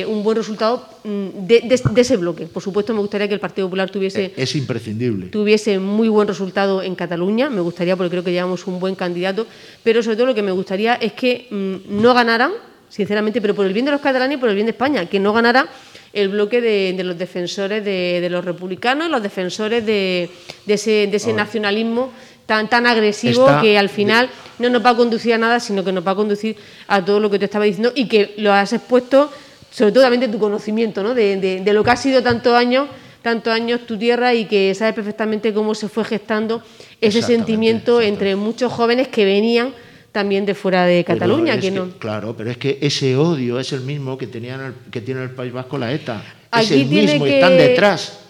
S2: eh, un buen resultado mm, de, de- de ese bloque. Por supuesto, me gustaría que el Partido Popular tuviese
S1: Eh, Es imprescindible.
S2: tuviese muy buen resultado en Cataluña, me gustaría porque creo que llevamos un buen candidato, pero sobre todo lo que me gustaría es que mm, no ganaran, sinceramente, pero por el bien de los catalanes y por el bien de España, que no ganara el bloque de, de los defensores de, de los republicanos los defensores de, de ese, de ese nacionalismo tan, tan agresivo
S1: Está
S2: que al final no nos va a conducir a nada, sino que nos va a conducir a todo lo que te estaba diciendo y que lo has expuesto, sobre todo también de tu conocimiento, ¿no? de, de- de lo que ha sido tantos años, tantos años tu tierra y que sabes perfectamente cómo se fue gestando ese sentimiento entre muchos jóvenes que venían también de fuera de Cataluña.
S1: es
S2: que
S1: que-
S2: no.
S1: Claro, pero es que ese odio es el mismo que, tenían el- que tiene el País Vasco la ETA. es
S2: Aquí
S1: el
S2: tiene
S1: mismo, y
S2: que-
S1: están detrás.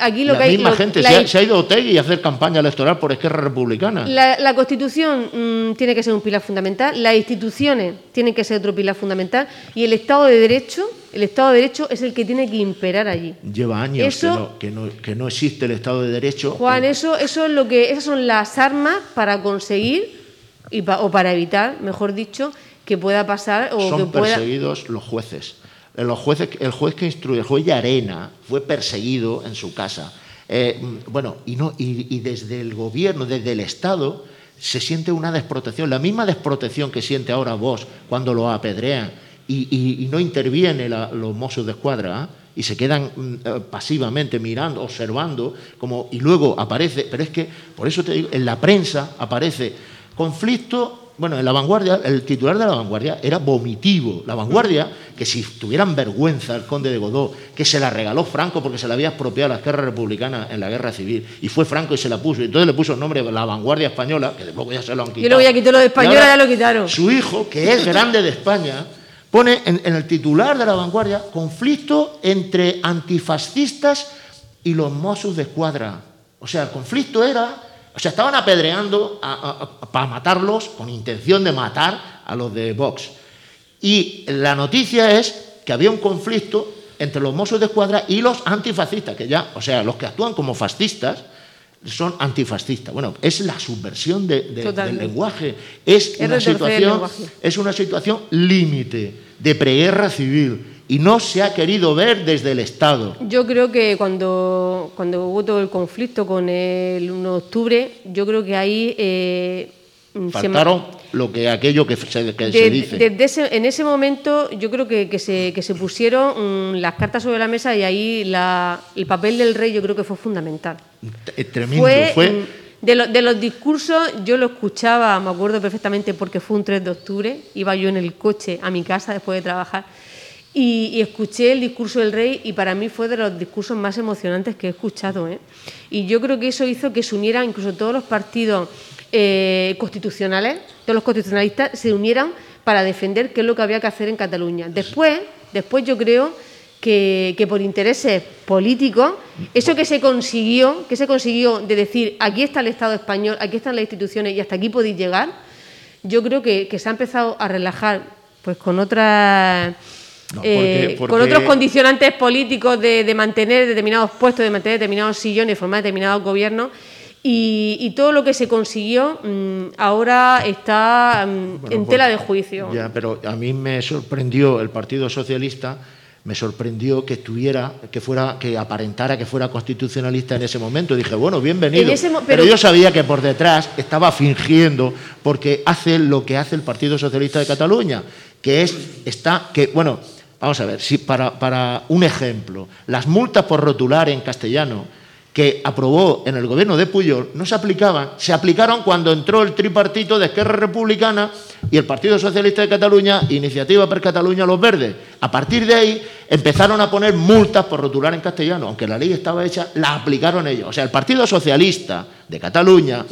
S2: Aquí lo
S1: la
S2: que hay,
S1: misma
S2: lo-
S1: gente.
S2: la-
S1: Se ha, se ha ido a Otegui a hacer campaña electoral por Esquerra Republicana.
S2: La, la Constitución mm, tiene que ser un pilar fundamental, las instituciones tienen que ser otro pilar fundamental y el Estado de Derecho, el Estado de Derecho es el que tiene que imperar allí.
S1: Lleva años
S2: Eso-
S1: que, no, que, no, que no existe el Estado de Derecho.
S2: Juan, eso, eso es lo que, esas son las armas para conseguir y pa- o para evitar, mejor dicho, que pueda pasar o que
S1: son
S2: pueda.
S1: perseguidos los jueces. Eh, Los jueces. El juez que instruye, el juez de Arena, fue perseguido en su casa. Eh, mm, bueno, y, no, y, y desde el gobierno, desde el Estado, se siente una desprotección, la misma desprotección que siente ahora vos cuando lo apedrean y, y- y no interviene la- los Mossos de Escuadra. ¿ah? Y se quedan mm, eh, pasivamente mirando, observando, como, y luego aparece, pero es que, por eso te digo, en la prensa aparece conflicto bueno, en la vanguardia, el titular de la vanguardia era vomitivo. La vanguardia, que si tuvieran vergüenza el conde de Godó, que se la regaló Franco porque se la había expropiado a la guerra republicana en la guerra civil, y fue Franco y se la puso, y entonces le puso el nombre de la vanguardia española, que después ya se lo han quitado.
S2: luego ya quitó lo de española, ya lo quitaron.
S1: Su hijo, que es grande de España, pone en, en el titular de la vanguardia conflicto entre antifascistas y los Mossos de Escuadra. O sea, el conflicto era o sea, estaban apedreando para matarlos con intención de matar a los de Vox. Y la noticia es que había un conflicto entre los Mossos de Escuadra y los antifascistas, que ya, o sea, los que actúan como fascistas son antifascistas. Bueno, es la subversión de- de- del lenguaje. Es,
S2: Es
S1: una situación,
S2: lenguaje.
S1: es una situación límite de preguerra civil y no se ha querido ver desde el Estado.
S2: Yo creo que cuando, cuando hubo todo el conflicto con el 1 de octubre, yo creo que ahí eh, se
S1: Faltaron lo que aquello que se, que se
S2: De-
S1: dice.
S2: desde ese- en ese momento yo creo que, que se, que se pusieron mm, las cartas sobre la mesa y ahí la- el papel del rey yo creo que fue fundamental.
S1: T- Tremendo.
S2: Fue,
S1: Fue,
S2: mm, de, lo- de los discursos, yo lo escuchaba, me acuerdo perfectamente porque fue un 3 de octubre, iba yo en el coche a mi casa después de trabajar y, y escuché el discurso del rey y para mí fue de los discursos más emocionantes que he escuchado. ¿eh? Y yo creo que eso hizo que se unieran incluso todos los partidos eh, constitucionales, todos los constitucionalistas se unieran para defender qué es lo que había que hacer en Cataluña. Después, después yo creo que, que por intereses políticos, eso que se consiguió, que se consiguió de decir aquí está el Estado español, aquí están las instituciones y hasta aquí podéis llegar, yo creo que, que se ha empezado a relajar pues con otras
S1: No,
S2: eh,
S1: porque-
S2: con otros condicionantes políticos de, de mantener determinados puestos, de mantener determinados sillones, formar determinados gobiernos. Y, y todo lo que se consiguió mm, ahora está mm,
S1: Bueno,
S2: en
S1: por-
S2: tela de juicio.
S1: Ya, pero a mí me sorprendió el Partido Socialista, me sorprendió que estuviera, que fuera, que aparentara que fuera constitucionalista en ese momento. Dije, bueno, bienvenido. Pero...
S2: pero-
S1: yo sabía que por detrás estaba fingiendo, porque hace lo que hace el Partido Socialista de Cataluña, que es, está, que, bueno, vamos a ver, si para, un ejemplo, las multas por rotular en castellano que aprobó en el gobierno de Puyol no se aplicaban, se aplicaron cuando entró el tripartito de Esquerra Republicana y el Partido Socialista de Cataluña, Iniciativa per Cataluña, Los Verdes. A partir de ahí empezaron a poner multas por rotular en castellano, aunque la ley estaba hecha, la aplicaron ellos. O sea, el Partido Socialista de Cataluña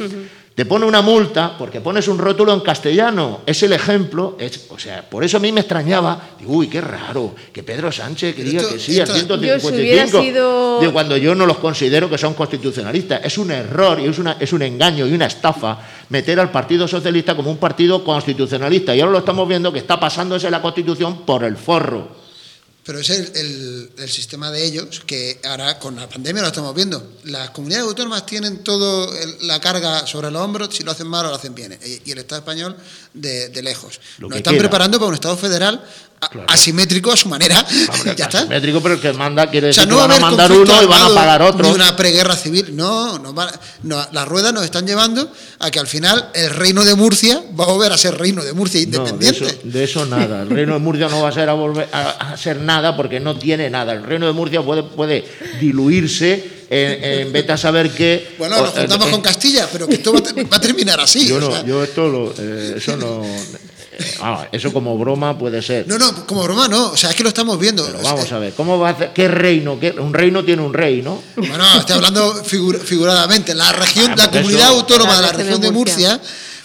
S1: te pone una multa porque pones un rótulo en castellano. Es el ejemplo. Es, o sea, por eso a mí me extrañaba. Digo, uy, qué raro que Pedro Sánchez que diga
S3: esto-
S1: que sí
S2: hubiera
S1: 155.
S2: sido-
S1: Digo, cuando yo no los considero que son constitucionalistas. Es un error y es, una, es un engaño y una estafa meter al Partido Socialista como un partido constitucionalista. Y ahora lo estamos viendo que está pasándose la Constitución por el forro.
S3: Pero es el, el- el sistema de ellos que ahora con la pandemia lo estamos viendo. Las comunidades autónomas tienen toda la carga sobre los hombros, si lo hacen mal o lo hacen bien. Y y el Estado español de, de lejos.
S1: Lo
S3: Nos están preparando para un Estado federal
S1: Claro.
S3: asimétrico a su manera. ya está.
S1: Asimétrico, pero el que manda quiere
S3: O sea, no
S1: que van a mandar uno y van a pagar otro.
S3: Ni una preguerra civil. No, no, va- no, las ruedas nos están llevando a que al final el reino de Murcia va a volver a ser reino de Murcia
S1: No, de
S3: independiente.
S1: eso, de eso nada. El Reino de Murcia no va a ser, a, volver a, a ser nada porque no tiene nada. El Reino de Murcia puede, puede diluirse en, en vete a saber qué.
S3: Bueno, nos
S1: O-
S3: juntamos
S1: eh,
S3: con Castilla, pero que esto va a, ter- va a terminar así.
S1: Yo
S3: o
S1: no,
S3: sea.
S1: yo esto lo, eh, eso no. eh, ah, eso como broma puede ser.
S3: No, no, como broma no, o sea, es que lo estamos viendo.
S1: Pero vamos a ver, ¿cómo va a hacer? ¿Qué reino? ¿Qué- un reino tiene un rey, ¿no?
S3: Bueno, estoy hablando figur- figuradamente. La región,
S1: Ah,
S3: la comunidad
S1: eso-
S3: autónoma de
S2: La región de
S3: Murcia,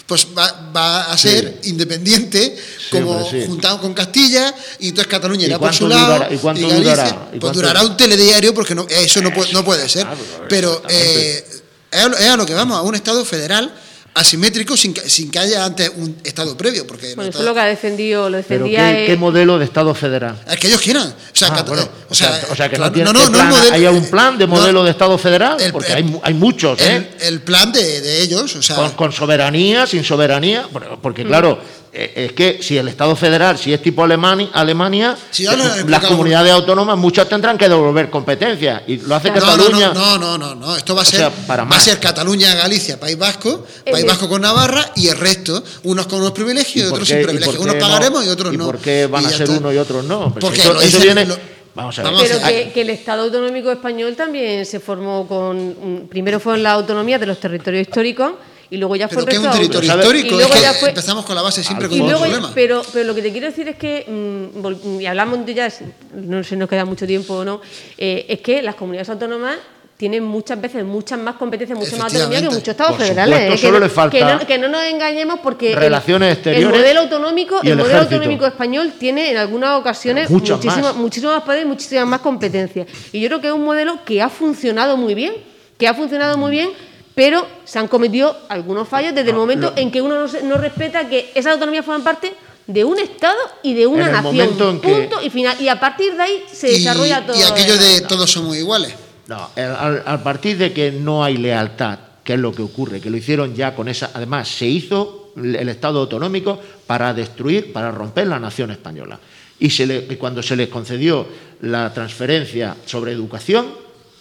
S3: pues va, va a ser independiente, como
S1: sí.
S3: juntado con Castilla, y entonces Cataluña
S1: ¿Y
S3: irá por
S1: cuánto
S3: su lado.
S1: durará- y cuánto
S3: Galicia,
S1: durará? ¿Y
S3: Pues
S1: cuánto-
S3: durará un telediario, porque no, eso no puede, no puede ser.
S1: claro,
S3: Pero eh, es a lo que vamos, a un Estado federal asimétrico sin que, sin que haya antes un Estado previo. Porque
S2: Bueno,
S3: no
S2: eso
S3: está-
S2: es lo que ha defendido, lo
S1: Pero
S2: defendía.
S1: ¿qué,
S2: eh,
S1: qué modelo de Estado federal?
S3: El que ellos quieran. O sea,
S1: Ah,
S3: Cat-
S1: bueno, o, sea, o sea que
S3: claro,
S1: no tiene
S3: no,
S1: ¿qué
S3: no, no
S1: plan?
S3: el modelo-
S1: ¿Hay algún plan de
S3: no,
S1: modelo de Estado federal?
S3: el-
S1: Porque
S3: el-
S1: hay, mu- hay muchos, ¿eh?
S3: el, el plan de, de ellos, o sea,
S1: con, con soberanía, sin soberanía, porque- porque claro, es que si el Estado federal, si es tipo Alemania,
S3: Sí,
S1: eh, las comunidades autónomas, muchas tendrán que devolver competencias, y lo hace
S3: no, no,
S1: Cataluña.
S3: no, no, no, no, esto va a
S1: O
S3: ser,
S1: sea, para
S3: va a ser Cataluña, Galicia, País Vasco, País
S2: Eh,
S3: Vasco con Navarra y el resto, unos con unos privilegios y, otros
S1: qué-
S3: sin privilegios. Unos
S1: no?
S3: pagaremos y otros
S1: ¿Y
S3: no.
S1: por qué van a ser uno y otros no?
S3: Porque
S1: eso,
S3: lo
S1: eso
S3: dicen-
S1: viene.
S3: lo-
S1: vamos a ver.
S2: Pero que, que el Estado Autonómico Español también se formó con. un- Primero fueron las autonomías de los territorios históricos y luego ya fue
S3: Pero
S2: el
S3: que es un territorio histórico,
S2: Y luego
S3: es
S2: ya
S3: que
S2: fue-
S3: empezamos con la base siempre
S1: Al
S3: con
S2: Y
S3: un
S2: luego,
S3: problema.
S2: pero, pero lo que te quiero decir es que, mm, vol- y hablamos de ya, no sé, nos queda mucho tiempo o no, eh, es que las comunidades autónomas tienen muchas veces muchas más competencias, mucha más autonomía que muchos estados
S1: Por
S2: federales.
S1: supuesto,
S2: eh, que,
S1: solo
S2: no,
S1: le falta
S2: que, no, que no nos engañemos porque el-
S1: relaciones
S2: el,
S1: exteriores
S2: modelo autonómico,
S1: y
S2: el,
S1: el
S2: modelo
S1: ejército.
S2: autonómico español tiene en algunas ocasiones
S1: Muchas
S2: muchísima-
S1: más.
S2: muchísimas más poder y muchísimas más competencias. Y yo creo que es un modelo que ha funcionado muy bien, que ha funcionado muy bien, pero se han cometido algunos fallos desde el momento
S1: lo-
S2: en que uno no, se- no respeta que esas autonomías forman parte de un Estado y de una nación.
S1: que-
S2: punto y final. Y a partir de ahí se
S3: y,
S2: desarrolla todo.
S3: y aquello de todos somos iguales.
S1: No, al, al partir de que no hay lealtad, que es lo que ocurre, que lo hicieron ya con esa. Además, se hizo el Estado autonómico para destruir, para romper la nación española. Y, se le- y cuando se les concedió la transferencia sobre educación,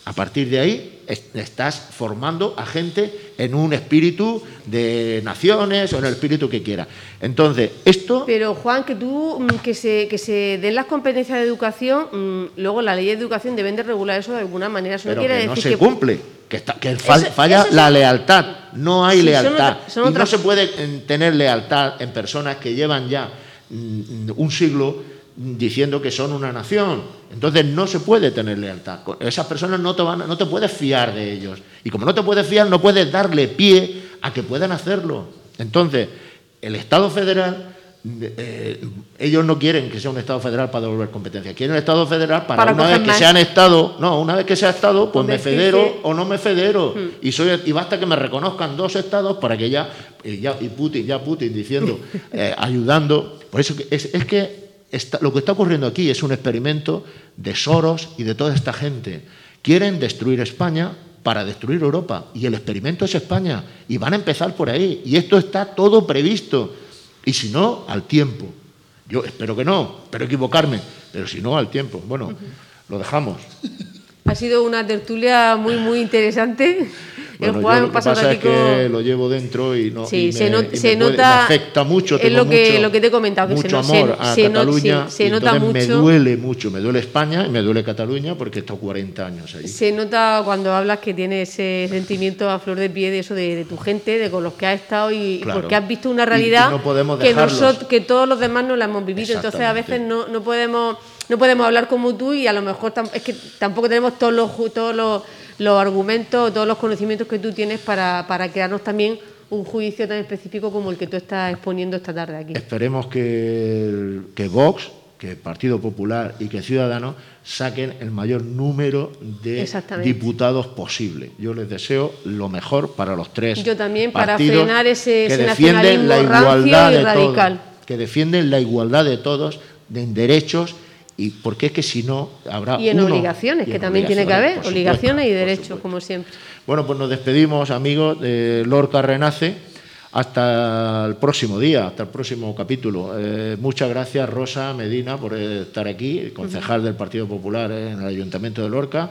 S1: a partir de ahí estás formando a gente en un espíritu de naciones o en el espíritu que quiera. Entonces, esto.
S2: Pero Juan, que tú mm, que se que se den las competencias de educación, mm, luego la ley de educación deben de regular eso de alguna manera. Eso
S1: pero
S2: no quiere
S1: que no
S2: decir
S1: se
S2: que
S1: cumple, que, está- que
S2: Eso-
S1: falla
S2: eso
S1: la lealtad, no hay
S2: Sí,
S1: lealtad. y no se puede eh, tener lealtad en personas que llevan ya mm, un siglo diciendo que son una nación. Entonces no se puede tener lealtad. Con Esas personas no te, van, no te puedes fiar de ellos. Y como no te puedes fiar, no puedes darle pie a que puedan hacerlo. Entonces, el Estado federal eh, ellos no quieren que sea un Estado federal para devolver competencias, quieren un Estado federal para,
S2: Para
S1: una vez que
S2: más.
S1: sean Estado, no, una vez que sea Estado, pues me federo o no me federo.
S2: Hmm.
S1: Y, soy, y basta que me reconozcan dos Estados para que ya, y, ya, y Putin, ya Putin diciendo, eh, ayudando. Por eso que es, es que está- lo que está ocurriendo aquí es un experimento de Soros y de toda esta gente. Quieren destruir España para destruir Europa. Y el experimento es España. Y van a empezar por ahí. Y esto está todo previsto. Y si no, al tiempo. Yo espero que no, espero equivocarme, pero si no, al tiempo. Bueno, lo dejamos.
S2: Ha sido una tertulia muy muy interesante.
S1: Bueno, yo
S2: Juan
S1: lo que
S2: pasa
S1: pasa es que lo llevo dentro y no
S2: Sí,
S1: y
S2: se,
S1: me-
S2: not-
S1: y me
S2: se
S1: puede-
S2: nota.
S1: me afecta mucho.
S2: Es lo que,
S1: mucho-
S2: lo que te he comentado, que se,
S1: mucho
S2: se-
S1: amor a
S2: se
S1: Cataluña.
S2: se nota mucho.
S1: Me duele mucho, me duele España y me duele Cataluña porque he estado 40 años allí.
S2: Se nota cuando hablas que tienes ese sentimiento a flor de pie de eso de, de tu gente, de con los que has estado y,
S1: Claro.
S2: porque has visto una
S1: Y- y
S2: realidad
S1: no
S2: que, nosotros, que todos los demás no la hemos vivido. Entonces a veces no, no podemos no podemos hablar como tú y a lo mejor es que tampoco tenemos todos los todos los, los argumentos, todos los conocimientos que tú tienes para, para crearnos también un juicio tan específico como el que tú estás exponiendo esta tarde aquí.
S1: Esperemos que, que Vox, que Partido Popular y que Ciudadanos saquen el mayor número de diputados posible. Yo les deseo lo mejor para los tres.
S2: Yo también, para frenar ese-
S1: que
S2: ese
S1: defienden la igualdad
S2: y
S1: de
S2: radical.
S1: todos, que defienden la igualdad de todos de en derechos y porque es que si no habrá
S2: Y en
S1: uno-
S2: obligaciones,
S1: y
S2: que también tiene que haber, obligaciones y
S1: supuesto,
S2: derechos, como siempre.
S1: Bueno, pues nos despedimos, amigos, de Lorca Renace. Hasta el próximo día, hasta el próximo capítulo. Eh, muchas gracias, Rosa Medina, por estar aquí, concejal del Partido Popular en el Ayuntamiento de Lorca.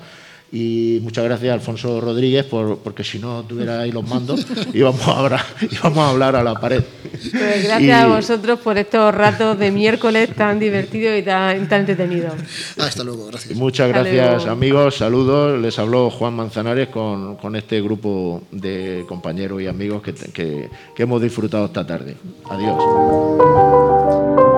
S1: Y muchas gracias, Alfonso Rodríguez, por, porque si no tuviera ahí los mandos, íbamos a hablar, íbamos a, hablar a la pared.
S2: Pues gracias
S1: Y-
S2: a vosotros por estos ratos de miércoles tan divertidos y tan, tan entretenidos.
S3: Hasta luego, gracias.
S1: Muchas gracias, amigos. Saludos. Les habló Juan Manzanares con, con este grupo de compañeros y amigos que, que- que hemos disfrutado esta tarde. Adiós.